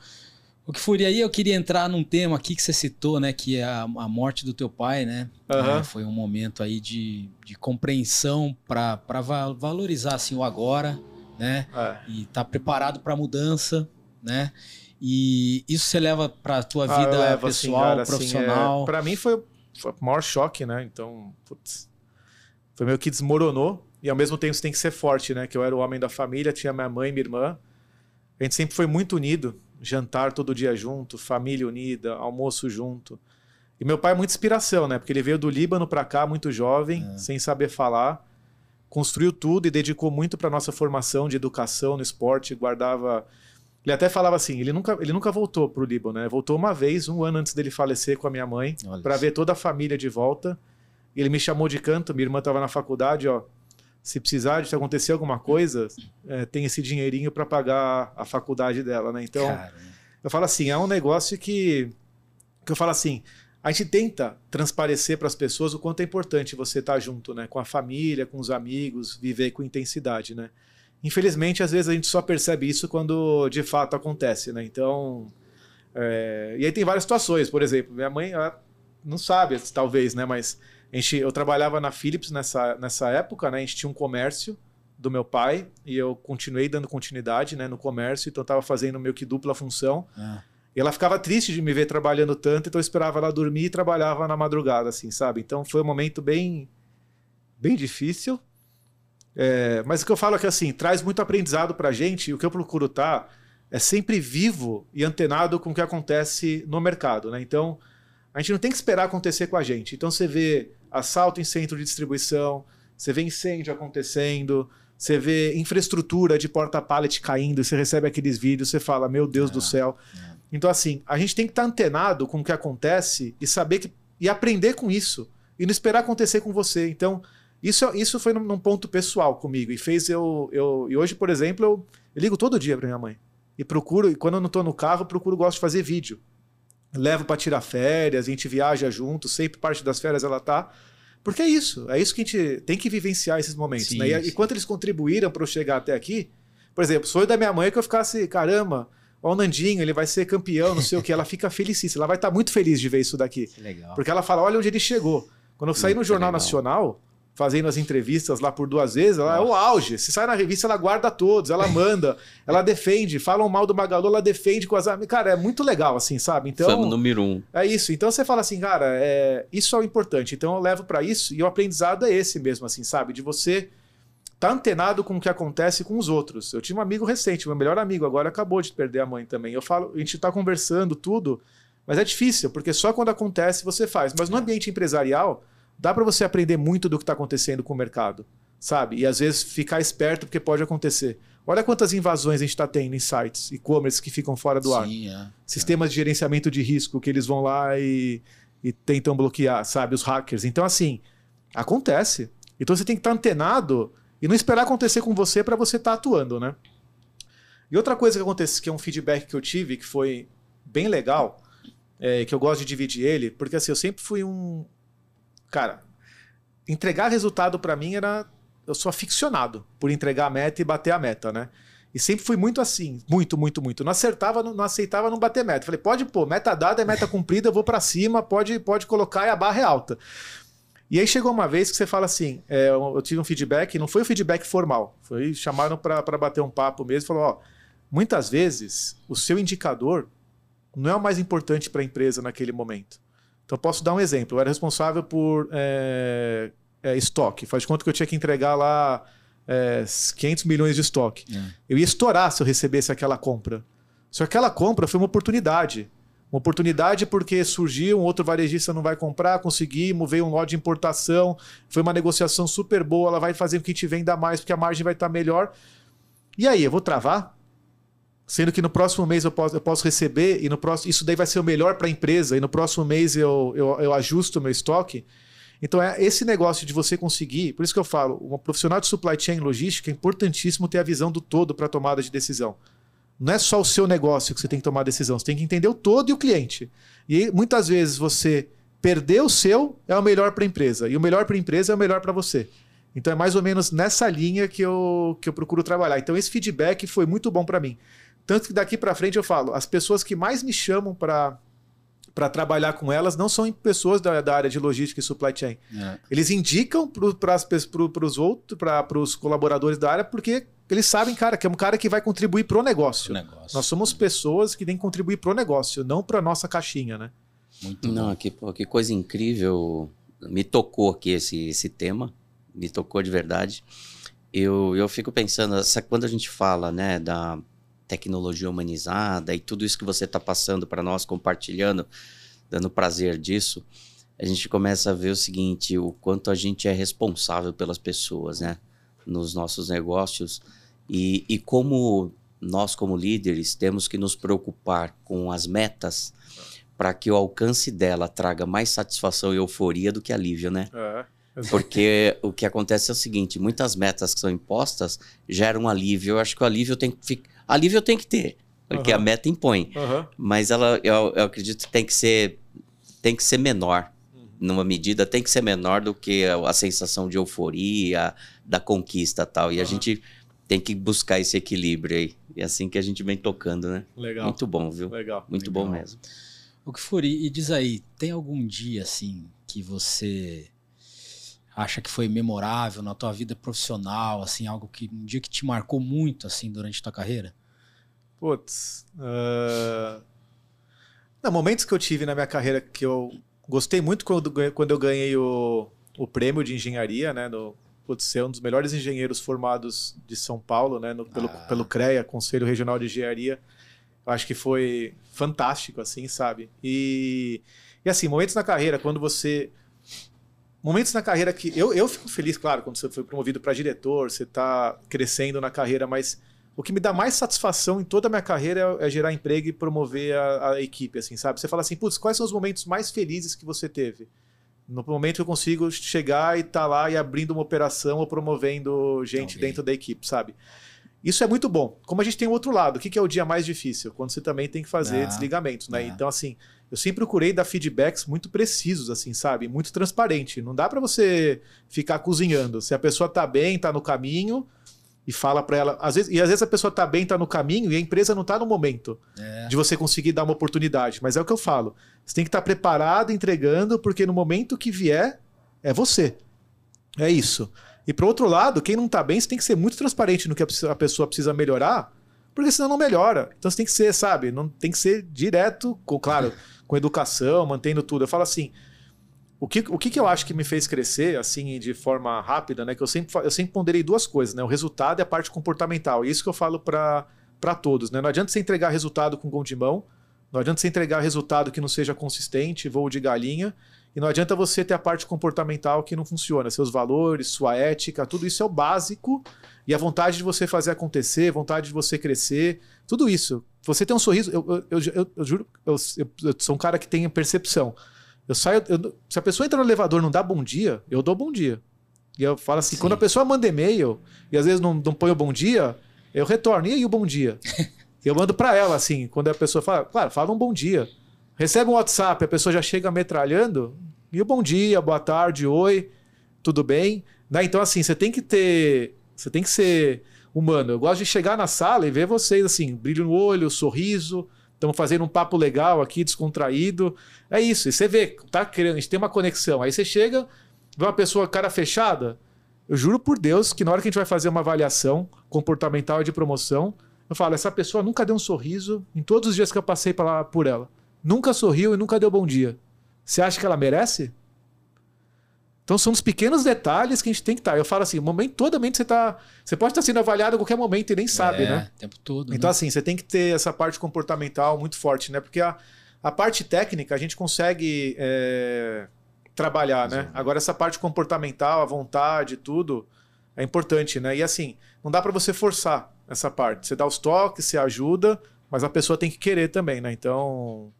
O que foi aí, eu queria entrar num tema aqui que você citou, né? Que é a, a morte do teu pai, né? Uhum. É, foi um momento aí de, de compreensão para valorizar assim, o agora, né? É. E estar tá preparado para a mudança, né? E isso você leva para a tua ah, vida levo, assim, pessoal, assim, cara, profissional? Assim, é, para mim foi foi o maior choque, né? Então, putz, foi meio que desmoronou. E ao mesmo tempo você tem que ser forte, né? Que eu era o homem da família, tinha minha mãe e minha irmã. A gente sempre foi muito unido. Jantar todo dia junto, família unida, almoço junto. E meu pai é muita inspiração, né? Porque ele veio do Líbano para cá muito jovem, é. sem saber falar. Construiu tudo e dedicou muito para nossa formação de educação no esporte. Guardava. Ele até falava assim: ele nunca, ele nunca voltou para o Líbano, né? Voltou uma vez, um ano antes dele falecer com a minha mãe, para ver toda a família de volta. Ele me chamou de canto. Minha irmã estava na faculdade, ó. Se precisar de acontecer alguma coisa, é, tem esse dinheirinho para pagar a faculdade dela, né? Então, eu falo assim: é um negócio que, que eu falo assim a gente tenta transparecer para as pessoas o quanto é importante você estar tá junto, né? Com a família, com os amigos, viver com intensidade, né? Infelizmente, às vezes a gente só percebe isso quando de fato acontece, né? Então, é... e aí tem várias situações. Por exemplo, minha mãe não sabe, talvez, né? Mas gente, eu trabalhava na Philips nessa, nessa época, né? A gente tinha um comércio do meu pai e eu continuei dando continuidade, né? No comércio, então eu estava fazendo meio que dupla função. É. E ela ficava triste de me ver trabalhando tanto, então eu esperava ela dormir e trabalhava na madrugada, assim, sabe? Então foi um momento bem, bem difícil. É, mas o que eu falo é que, assim, traz muito aprendizado pra gente, e o que eu procuro estar tá é sempre vivo e antenado com o que acontece no mercado, né? Então, a gente não tem que esperar acontecer com a gente. Então, você vê assalto em centro de distribuição, você vê incêndio acontecendo, você vê infraestrutura de porta-pallet caindo, você recebe aqueles vídeos, você fala, meu Deus é, do céu. É. Então, assim, a gente tem que estar tá antenado com o que acontece e saber que. e aprender com isso. E não esperar acontecer com você. Então, isso, isso foi num, num ponto pessoal comigo. E fez eu. eu e hoje, por exemplo, eu, eu ligo todo dia para minha mãe. E procuro, e quando eu não estou no carro, procuro, gosto de fazer vídeo. Levo para tirar férias, a gente viaja junto, sempre parte das férias ela tá. Porque é isso, é isso que a gente tem que vivenciar esses momentos. Sim, né? E, e quanto eles contribuíram para eu chegar até aqui. Por exemplo, sonho da minha mãe que eu ficasse, caramba, Ó, o Nandinho, ele vai ser campeão, não sei o que. Ela fica felicíssima. Ela vai estar tá muito feliz de ver isso daqui. Legal. Porque ela fala: olha onde ele chegou. Quando eu saí no Jornal legal. Nacional, fazendo as entrevistas lá por duas vezes, ela Nossa. é o auge. Se sai na revista, ela guarda todos, ela manda, ela defende. Falam mal do Magalu, ela defende com as Cara, é muito legal, assim, sabe? Então. Fama número um. É isso. Então você fala assim, cara, é... isso é o importante. Então eu levo para isso e o aprendizado é esse mesmo, assim, sabe? De você tá antenado com o que acontece com os outros. Eu tinha um amigo recente, meu melhor amigo, agora acabou de perder a mãe também. Eu falo, a gente tá conversando tudo, mas é difícil, porque só quando acontece você faz. Mas no ambiente empresarial, dá para você aprender muito do que está acontecendo com o mercado, sabe? E às vezes ficar esperto porque pode acontecer. Olha quantas invasões a gente está tendo em sites e-commerce que ficam fora do Sim, ar. É, Sistemas é. de gerenciamento de risco que eles vão lá e, e tentam bloquear, sabe? Os hackers. Então, assim, acontece. Então você tem que estar tá antenado e não esperar acontecer com você para você estar tá atuando, né? E outra coisa que acontece, que é um feedback que eu tive, que foi bem legal, é, que eu gosto de dividir ele, porque assim, eu sempre fui um. Cara, entregar resultado para mim era. Eu sou aficionado por entregar a meta e bater a meta, né? E sempre fui muito assim, muito, muito, muito. Não acertava, não, não aceitava não bater meta. Falei, pode pô, meta dada é meta cumprida, eu vou para cima, pode, pode colocar e a barra é alta. E aí chegou uma vez que você fala assim: é, eu tive um feedback, não foi um feedback formal, foi chamaram para bater um papo mesmo, falou: ó, muitas vezes o seu indicador não é o mais importante para a empresa naquele momento. Então, posso dar um exemplo. Eu era responsável por é, é, estoque. Faz de conta que eu tinha que entregar lá é, 500 milhões de estoque. É. Eu ia estourar se eu recebesse aquela compra. Só que aquela compra foi uma oportunidade. Uma oportunidade porque surgiu, um outro varejista não vai comprar, conseguimos, veio um lote de importação, foi uma negociação super boa, ela vai fazer com que te venda mais porque a margem vai estar melhor. E aí, eu vou travar? Sendo que no próximo mês eu posso, eu posso receber e no próximo isso daí vai ser o melhor para a empresa e no próximo mês eu, eu, eu ajusto o meu estoque. Então é esse negócio de você conseguir, por isso que eu falo, um profissional de supply chain logística é importantíssimo ter a visão do todo para tomada de decisão. Não é só o seu negócio que você tem que tomar a decisão, você tem que entender o todo e o cliente. E muitas vezes você perder o seu é o melhor para a empresa, e o melhor para a empresa é o melhor para você. Então é mais ou menos nessa linha que eu, que eu procuro trabalhar. Então esse feedback foi muito bom para mim. Tanto que daqui para frente eu falo, as pessoas que mais me chamam para para trabalhar com elas não são pessoas da, da, área de logística e supply chain. É. Eles indicam para os outros, para os colaboradores da área, porque eles sabem, cara, que é um cara que vai contribuir pro negócio. negócio. Nós somos pessoas que têm que contribuir pro negócio, não pra nossa caixinha, né? Muito Não, bom. Que, que coisa incrível. Me tocou aqui esse, esse tema. Me tocou de verdade. Eu, eu fico pensando, essa, quando a gente fala né, da tecnologia humanizada e tudo isso que você está passando para nós, compartilhando, dando prazer disso, a gente começa a ver o seguinte, o quanto a gente é responsável pelas pessoas, né? Nos nossos negócios e, e como nós, como líderes, temos que nos preocupar com as metas para que o alcance dela traga mais satisfação e euforia do que alívio, né? É, Porque o que acontece é o seguinte: muitas metas que são impostas geram alívio. Eu acho que o alívio tem que ficar. Alívio tem que ter, porque uhum. a meta impõe. Uhum. Mas ela, eu, eu, acredito que tem que ser, tem que ser menor. Uhum. Numa medida, tem que ser menor do que a, a sensação de euforia, da conquista tal. E a gente tem que buscar esse equilíbrio aí. É assim que a gente vem tocando, né? Legal. Muito bom, viu? Legal. Muito Legal. bom mesmo. O que for, e diz aí, tem algum dia assim que você acha que foi memorável na tua vida profissional, assim, algo que um dia que te marcou muito assim durante a tua carreira? Putz, uh... não, momentos que eu tive na minha carreira que eu gostei muito quando, quando eu ganhei o, o prêmio de engenharia, né, no putz, ser um dos melhores engenheiros formados de São Paulo, né, no, pelo, ah. pelo CREA, Conselho Regional de Engenharia. Eu acho que foi fantástico, assim, sabe? E, e assim, momentos na carreira, quando você. Momentos na carreira que. Eu, eu fico feliz, claro, quando você foi promovido para diretor, você está crescendo na carreira, mas o que me dá mais satisfação em toda a minha carreira é, é gerar emprego e promover a, a, equipe, assim, sabe? Você fala assim, putz, quais são os momentos mais felizes que você teve? No momento que eu consigo chegar e estar tá lá e abrindo uma operação ou promovendo gente dentro da equipe, sabe? Isso é muito bom. Como a gente tem o outro lado, o que, é o dia mais difícil? Quando você também tem que fazer ah, desligamentos, né? Então, assim, eu sempre procurei dar feedbacks muito precisos, assim, sabe? Muito transparente. Não dá para você ficar cozinhando. Se a pessoa tá bem, tá no caminho, e fala para ela. Às vezes, e às vezes a pessoa tá bem, tá no caminho, e a empresa não tá no momento é. de você conseguir dar uma oportunidade. Mas é o que eu falo. Você tem que estar tá preparado, entregando, porque no momento que vier, é você. É isso. E pro outro lado, quem não tá bem, você tem que ser muito transparente no que a pessoa precisa melhorar, porque senão não melhora. Então você tem que ser, sabe, não tem que ser direto, claro, com educação, mantendo tudo. Eu falo assim, o que, o que, que eu acho que me fez crescer, assim, de forma rápida, né? Que eu sempre, eu sempre ponderei duas coisas, né? O resultado e a parte comportamental. E isso que eu falo para todos, né? Não adianta você entregar resultado com gol de mão, não adianta você entregar resultado que não seja consistente, voo de galinha, e não adianta você ter a parte comportamental que não funciona, seus valores, sua ética, tudo isso é o básico e a vontade de você fazer acontecer, vontade de você crescer, tudo isso. Você tem um sorriso, eu, eu, eu, eu juro, eu, sou um cara que tem percepção. Eu saio, se a pessoa entra no elevador e não dá bom dia, eu dou bom dia. E eu falo assim, Sim. quando a pessoa manda e-mail e às vezes não, não põe o bom dia, eu retorno. E aí o bom dia? eu mando para ela, assim, quando a pessoa fala, claro, fala um bom dia. Recebe um WhatsApp, a pessoa já chega metralhando. E o bom dia, boa tarde, oi, tudo bem? Né? Então, assim, você tem que ter. Você tem que ser humano. Eu gosto de chegar na sala e ver vocês, assim, brilho no olho, sorriso. Estamos fazendo um papo legal aqui, descontraído. É isso. E você vê, tá querendo, a gente tem uma conexão. Aí você chega, vê uma pessoa cara fechada. Eu juro por Deus que na hora que a gente vai fazer uma avaliação comportamental e de promoção, eu falo, essa pessoa nunca deu um sorriso em todos os dias que eu passei por ela nunca sorriu e nunca deu bom dia. Você acha que ela merece? Então são os pequenos detalhes que a gente tem que estar. Tá. Eu falo assim, momento, todo momento você tá. Você pode estar sendo avaliado a qualquer momento e nem sabe, é, né? O tempo todo. Então, né? assim, você tem que ter essa parte comportamental muito forte, né? Porque a, a parte técnica a gente consegue é, trabalhar, né? Agora, essa parte comportamental, a vontade, tudo, é importante, né? E assim, não dá para você forçar essa parte. Você dá os toques, você ajuda, mas a pessoa tem que querer também, né? Então.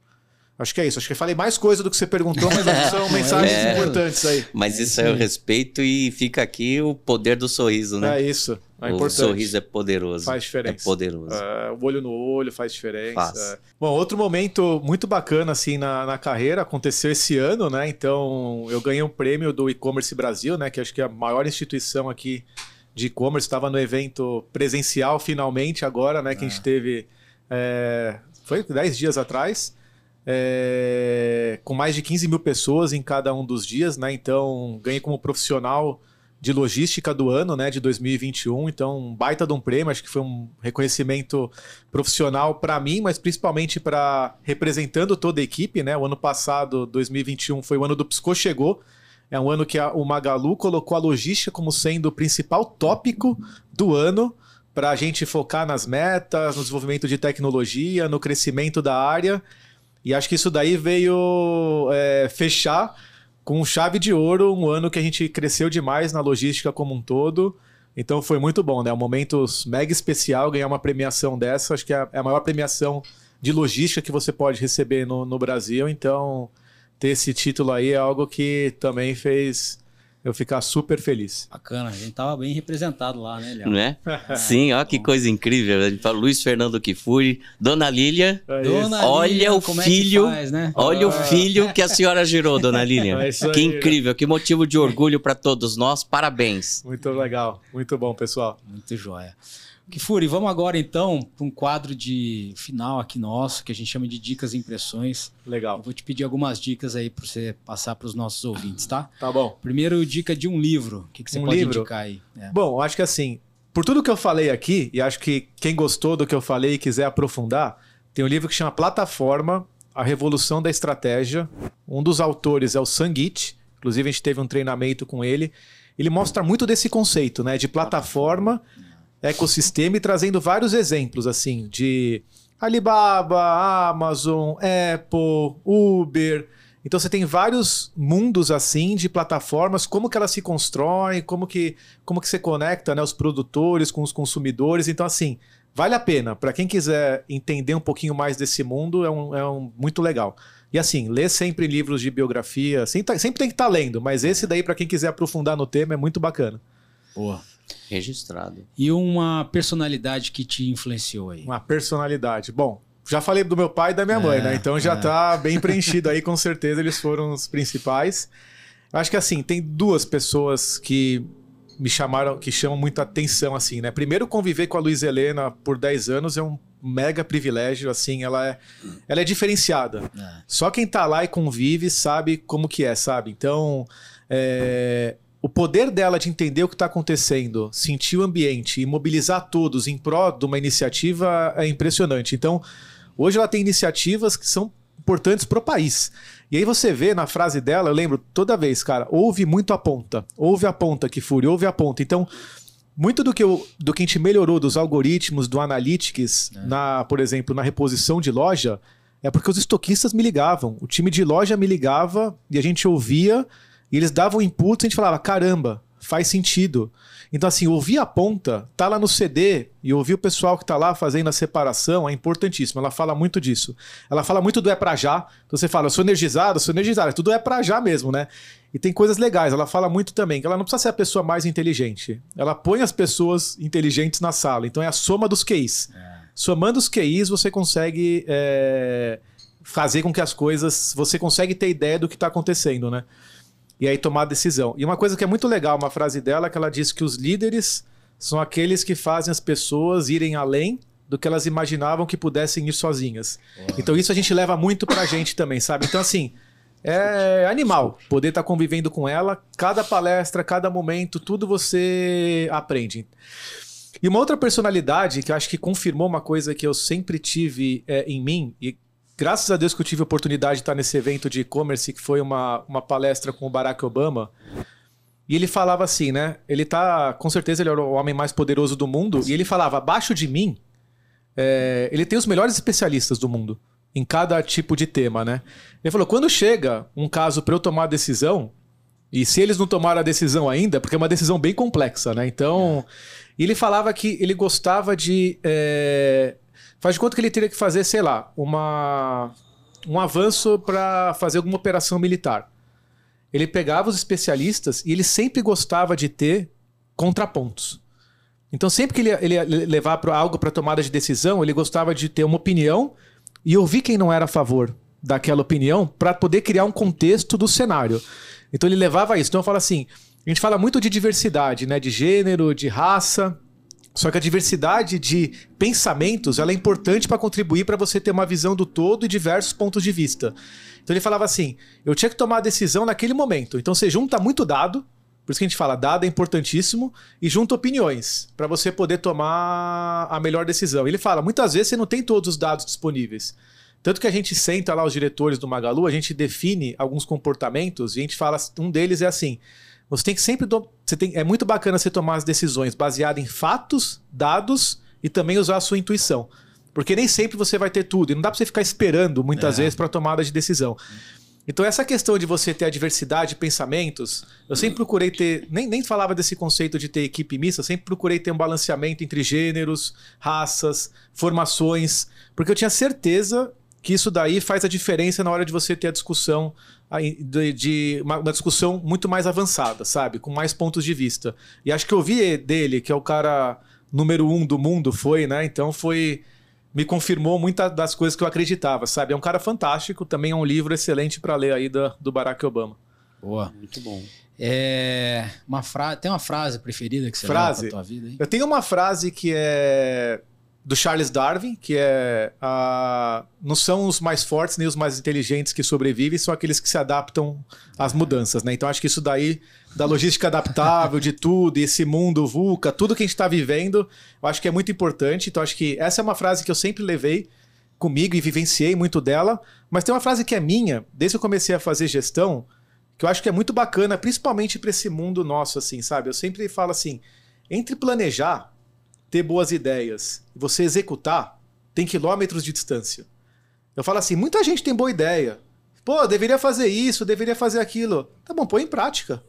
Acho que é isso. Acho que eu falei mais coisa do que você perguntou, mas são mensagens é, importantes aí. Mas isso é o respeito e fica aqui o poder do sorriso, né? É isso. É o importante. sorriso é poderoso. Faz diferença. É poderoso. É, o olho no olho faz diferença. Faz. É. Bom, outro momento muito bacana assim na, na carreira aconteceu esse ano, né? Então eu ganhei um prêmio do e-commerce Brasil, né? Que acho que é a maior instituição aqui de e-commerce. Estava no evento presencial finalmente agora, né? Que a gente é. teve. É, foi 10 dias atrás é, com mais de 15 mil pessoas em cada um dos dias, né? Então, ganhei como profissional de logística do ano, né, de 2021. Então, um baita de um prêmio, acho que foi um reconhecimento profissional para mim, mas principalmente para representando toda a equipe, né? O ano passado, 2021, foi o ano do Pisco chegou. É um ano que a, o Magalu colocou a logística como sendo o principal tópico do ano para a gente focar nas metas, no desenvolvimento de tecnologia, no crescimento da área. E acho que isso daí veio é, fechar com chave de ouro um ano que a gente cresceu demais na logística como um todo. Então foi muito bom, né? Um momento mega especial ganhar uma premiação dessa. Acho que é a maior premiação de logística que você pode receber no, no Brasil. Então, ter esse título aí é algo que também fez eu ficar super feliz. Bacana, a gente tava bem representado lá, né, Léo? Né? Sim, ó que coisa incrível. A gente fala Luiz Fernando Kifuri, Dona Lília. É dona olha Lília, o é filho, é faz, né? olha é. o filho que a senhora gerou, Dona Lília. É que aí, incrível, né? que motivo de orgulho para todos nós. Parabéns. Muito legal, muito bom, pessoal. Muito joia. Kifuri, vamos agora então para um quadro de final aqui nosso, que a gente chama de dicas e impressões. Legal. Eu vou te pedir algumas dicas aí para você passar para os nossos ouvintes, tá? Tá bom. Primeiro, dica de um livro. O que, que você um pode livro? indicar aí? É. Bom, acho que assim, por tudo que eu falei aqui, e acho que quem gostou do que eu falei e quiser aprofundar, tem um livro que chama Plataforma, A Revolução da Estratégia. Um dos autores é o Sanguit, inclusive a gente teve um treinamento com ele. Ele mostra muito desse conceito, né, de plataforma ecossistema e trazendo vários exemplos assim de Alibaba, Amazon, Apple, Uber. Então você tem vários mundos assim de plataformas, como que elas se constroem, como que como que você conecta né, os produtores com os consumidores. Então assim, vale a pena. Para quem quiser entender um pouquinho mais desse mundo, é um, é um muito legal. E assim, lê sempre livros de biografia, sempre, sempre tem que estar tá lendo, mas esse daí, para quem quiser aprofundar no tema, é muito bacana. Boa. Registrado. E uma personalidade que te influenciou aí? Uma personalidade. Bom, já falei do meu pai e da minha é, mãe, né? Então já é. tá bem preenchido aí, com certeza eles foram os principais. Acho que assim, tem duas pessoas que me chamaram, que chamam muita atenção, assim, né? Primeiro, conviver com a Luiz Helena por 10 anos é um mega privilégio, assim, ela é, ela é diferenciada. É. Só quem tá lá e convive sabe como que é, sabe? Então, é, o poder dela de entender o que está acontecendo, sentir o ambiente e mobilizar todos em prol de uma iniciativa é impressionante. Então, hoje ela tem iniciativas que são importantes para o país. E aí você vê na frase dela, eu lembro toda vez, cara, ouve muito a ponta, ouve a ponta que fure, ouve a ponta. Então, muito do que, eu, do que a gente melhorou dos algoritmos, do analytics, é. na, por exemplo, na reposição de loja, é porque os estoquistas me ligavam. O time de loja me ligava e a gente ouvia e eles davam inputs e a gente falava: caramba, faz sentido. Então, assim, ouvir a ponta, tá lá no CD e ouvir o pessoal que tá lá fazendo a separação é importantíssimo. Ela fala muito disso. Ela fala muito do é pra já. Então você fala, eu sou energizado, eu sou energizado. Tudo é pra já mesmo, né? E tem coisas legais. Ela fala muito também que ela não precisa ser a pessoa mais inteligente. Ela põe as pessoas inteligentes na sala. Então é a soma dos QIs. É. Somando os QIs, você consegue é, fazer com que as coisas. Você consegue ter ideia do que está acontecendo, né? E aí tomar a decisão. E uma coisa que é muito legal, uma frase dela, que ela diz que os líderes são aqueles que fazem as pessoas irem além do que elas imaginavam que pudessem ir sozinhas. Uhum. Então isso a gente leva muito pra gente também, sabe? Então assim, é animal poder estar tá convivendo com ela, cada palestra, cada momento, tudo você aprende. E uma outra personalidade que eu acho que confirmou uma coisa que eu sempre tive é, em mim, e graças a Deus que eu tive a oportunidade de estar nesse evento de e-commerce, que foi uma, uma palestra com o Barack Obama. E ele falava assim, né? Ele tá. Com certeza ele era o homem mais poderoso do mundo. E ele falava: abaixo de mim, é, ele tem os melhores especialistas do mundo. Em cada tipo de tema, né? Ele falou: quando chega um caso para eu tomar a decisão, e se eles não tomaram a decisão ainda, porque é uma decisão bem complexa, né? Então. É. ele falava que ele gostava de. É, Faz de conta que ele teria que fazer, sei lá, uma, um avanço para fazer alguma operação militar. Ele pegava os especialistas e ele sempre gostava de ter contrapontos. Então, sempre que ele, ele ia levar pra, algo para tomada de decisão, ele gostava de ter uma opinião e ouvir quem não era a favor daquela opinião para poder criar um contexto do cenário. Então, ele levava isso. Então, eu falo assim: a gente fala muito de diversidade, né? de gênero, de raça. Só que a diversidade de pensamentos ela é importante para contribuir para você ter uma visão do todo e diversos pontos de vista. Então ele falava assim: eu tinha que tomar a decisão naquele momento. Então você junta muito dado, Por isso que a gente fala, dado é importantíssimo e junta opiniões para você poder tomar a melhor decisão. Ele fala, muitas vezes você não tem todos os dados disponíveis. Tanto que a gente senta lá os diretores do Magalu, a gente define alguns comportamentos e a gente fala, um deles é assim, você tem que sempre. Você tem, é muito bacana você tomar as decisões baseadas em fatos, dados e também usar a sua intuição. Porque nem sempre você vai ter tudo. E não dá para você ficar esperando muitas é. vezes para tomada de decisão. Então, essa questão de você ter a diversidade de pensamentos, eu sempre procurei ter. Nem, nem falava desse conceito de ter equipe mista, eu sempre procurei ter um balanceamento entre gêneros, raças, formações, porque eu tinha certeza que isso daí faz a diferença na hora de você ter a discussão de, de uma, uma, discussão muito mais avançada, sabe? Com mais pontos de vista. E acho que eu vi dele, que é o cara número um do mundo, foi, né? Então foi. Me confirmou muitas das coisas que eu acreditava, sabe? É um cara fantástico, também é um livro excelente para ler aí do, do Barack Obama. Boa. Muito bom. É, uma fra... Tem uma frase preferida que você frase? leva pra tua vida? Hein? Eu tenho uma frase que é do Charles Darwin, que é a, não são os mais fortes nem os mais inteligentes que sobrevivem, são aqueles que se adaptam às mudanças, né? Então acho que isso daí da logística adaptável, de tudo, esse mundo VUCA, tudo que a gente está vivendo, eu acho que é muito importante. Então acho que essa é uma frase que eu sempre levei comigo e vivenciei muito dela, mas tem uma frase que é minha, desde que eu comecei a fazer gestão, que eu acho que é muito bacana, principalmente para esse mundo nosso assim, sabe? Eu sempre falo assim, entre planejar ter boas ideias e você executar, tem quilômetros de distância. Eu falo assim, muita gente tem boa ideia. Pô, deveria fazer isso, deveria fazer aquilo. Tá bom, põe em prática.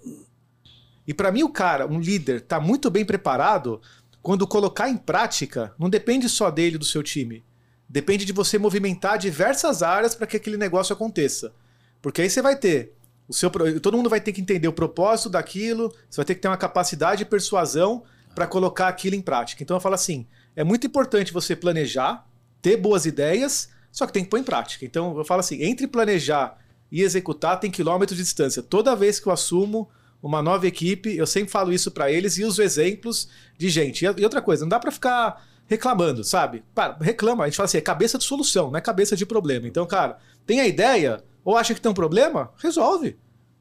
E para mim o cara, um líder, tá muito bem preparado quando colocar em prática, não depende só dele do seu time. Depende de você movimentar diversas áreas para que aquele negócio aconteça. Porque aí você vai ter o seu todo mundo vai ter que entender o propósito daquilo, você vai ter que ter uma capacidade de persuasão para colocar aquilo em prática. Então eu falo assim: é muito importante você planejar, ter boas ideias, só que tem que pôr em prática. Então eu falo assim: entre planejar e executar tem quilômetros de distância. Toda vez que eu assumo uma nova equipe, eu sempre falo isso para eles e uso exemplos de gente. E outra coisa, não dá para ficar reclamando, sabe? Para, reclama, a gente fala assim, é cabeça de solução, não é cabeça de problema. Então, cara, tem a ideia ou acha que tem um problema? Resolve.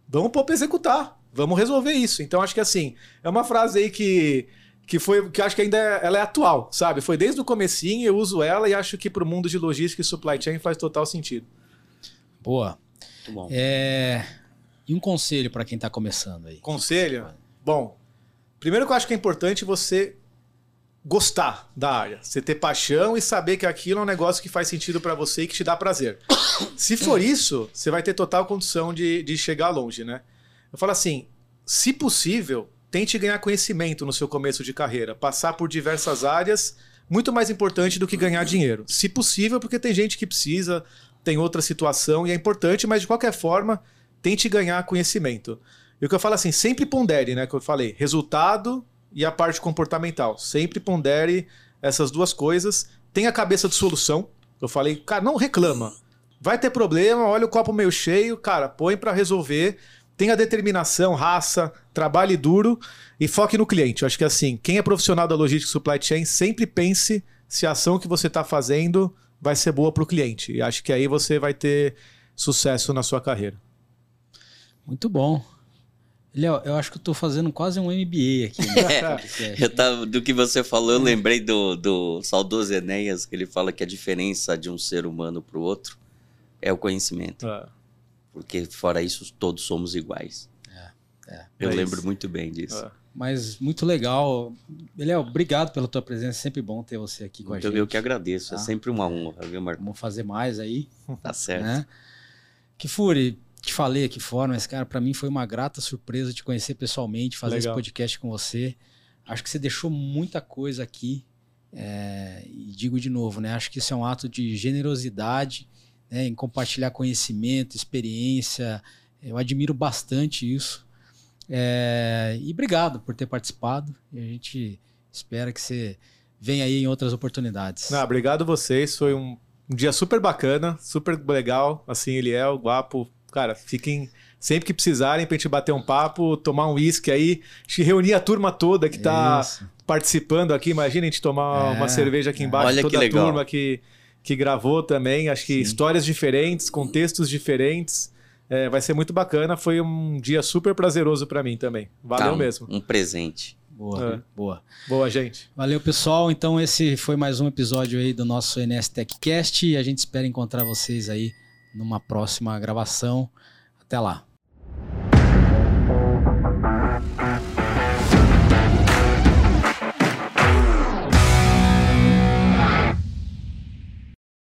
Vamos pôr para executar. Vamos resolver isso. Então, acho que assim, é uma frase aí que que foi que acho que ainda é, ela é atual, sabe? Foi desde o comecinho, eu uso ela e acho que para o mundo de logística e supply chain faz total sentido. Boa. Muito bom. É... E um conselho para quem está começando aí? Conselho? Bom, primeiro que eu acho que é importante você gostar da área, você ter paixão e saber que aquilo é um negócio que faz sentido para você e que te dá prazer. Se for isso, você vai ter total condição de, de chegar longe, né? Eu falo assim, se possível, Tente ganhar conhecimento no seu começo de carreira, passar por diversas áreas, muito mais importante do que ganhar dinheiro. Se possível, porque tem gente que precisa, tem outra situação e é importante, mas de qualquer forma, tente ganhar conhecimento. E o que eu falo assim, sempre pondere, né? Que eu falei, resultado e a parte comportamental. Sempre pondere essas duas coisas. Tenha a cabeça de solução. Eu falei, cara, não reclama. Vai ter problema, olha o copo meio cheio, cara, põe para resolver tenha determinação, raça, trabalhe duro e foque no cliente. Eu acho que assim, quem é profissional da logística supply chain, sempre pense se a ação que você está fazendo vai ser boa para o cliente. E acho que aí você vai ter sucesso na sua carreira. Muito bom. Léo, eu acho que eu estou fazendo quase um MBA aqui. Né? eu tava, do que você falou, eu lembrei do, do saudoso Enéas, que ele fala que a diferença de um ser humano para o outro é o conhecimento. É porque fora isso todos somos iguais. É, é. Eu é lembro isso. muito bem disso. É. Mas muito legal. Eliel, obrigado pela tua presença. É sempre bom ter você aqui com muito a gente. Eu que agradeço. É tá? É sempre uma honra, viu, Marco? Vamos fazer mais aí. tá certo. Né? Que Fure, te falei aqui fora, mas, cara, para mim foi uma grata surpresa te conhecer pessoalmente, fazer legal. esse podcast com você. Acho que você deixou muita coisa aqui. É, e digo de novo, né? Acho que isso é um ato de generosidade né, em compartilhar conhecimento, experiência. Eu admiro bastante isso. É, e obrigado por ter participado. E a gente espera que você venha aí em outras oportunidades. Não, obrigado vocês. Foi um, um dia super bacana, super legal. Assim, ele é o guapo. Cara, fiquem sempre que precisarem pra gente bater um papo, tomar um uísque aí, te reunir a turma toda que tá Isso. participando aqui. Imagina a gente tomar é, uma cerveja aqui embaixo, Olha toda a turma que que gravou também. Acho que Sim. histórias diferentes, contextos diferentes. É, vai ser muito bacana. Foi um dia super prazeroso para mim também. Valeu tá, um, mesmo. Um presente. Boa, é. boa. Boa, gente. Valeu, pessoal. Então, esse foi mais um episódio aí do nosso NS TechCast e a gente espera encontrar vocês aí numa próxima gravação. Até lá.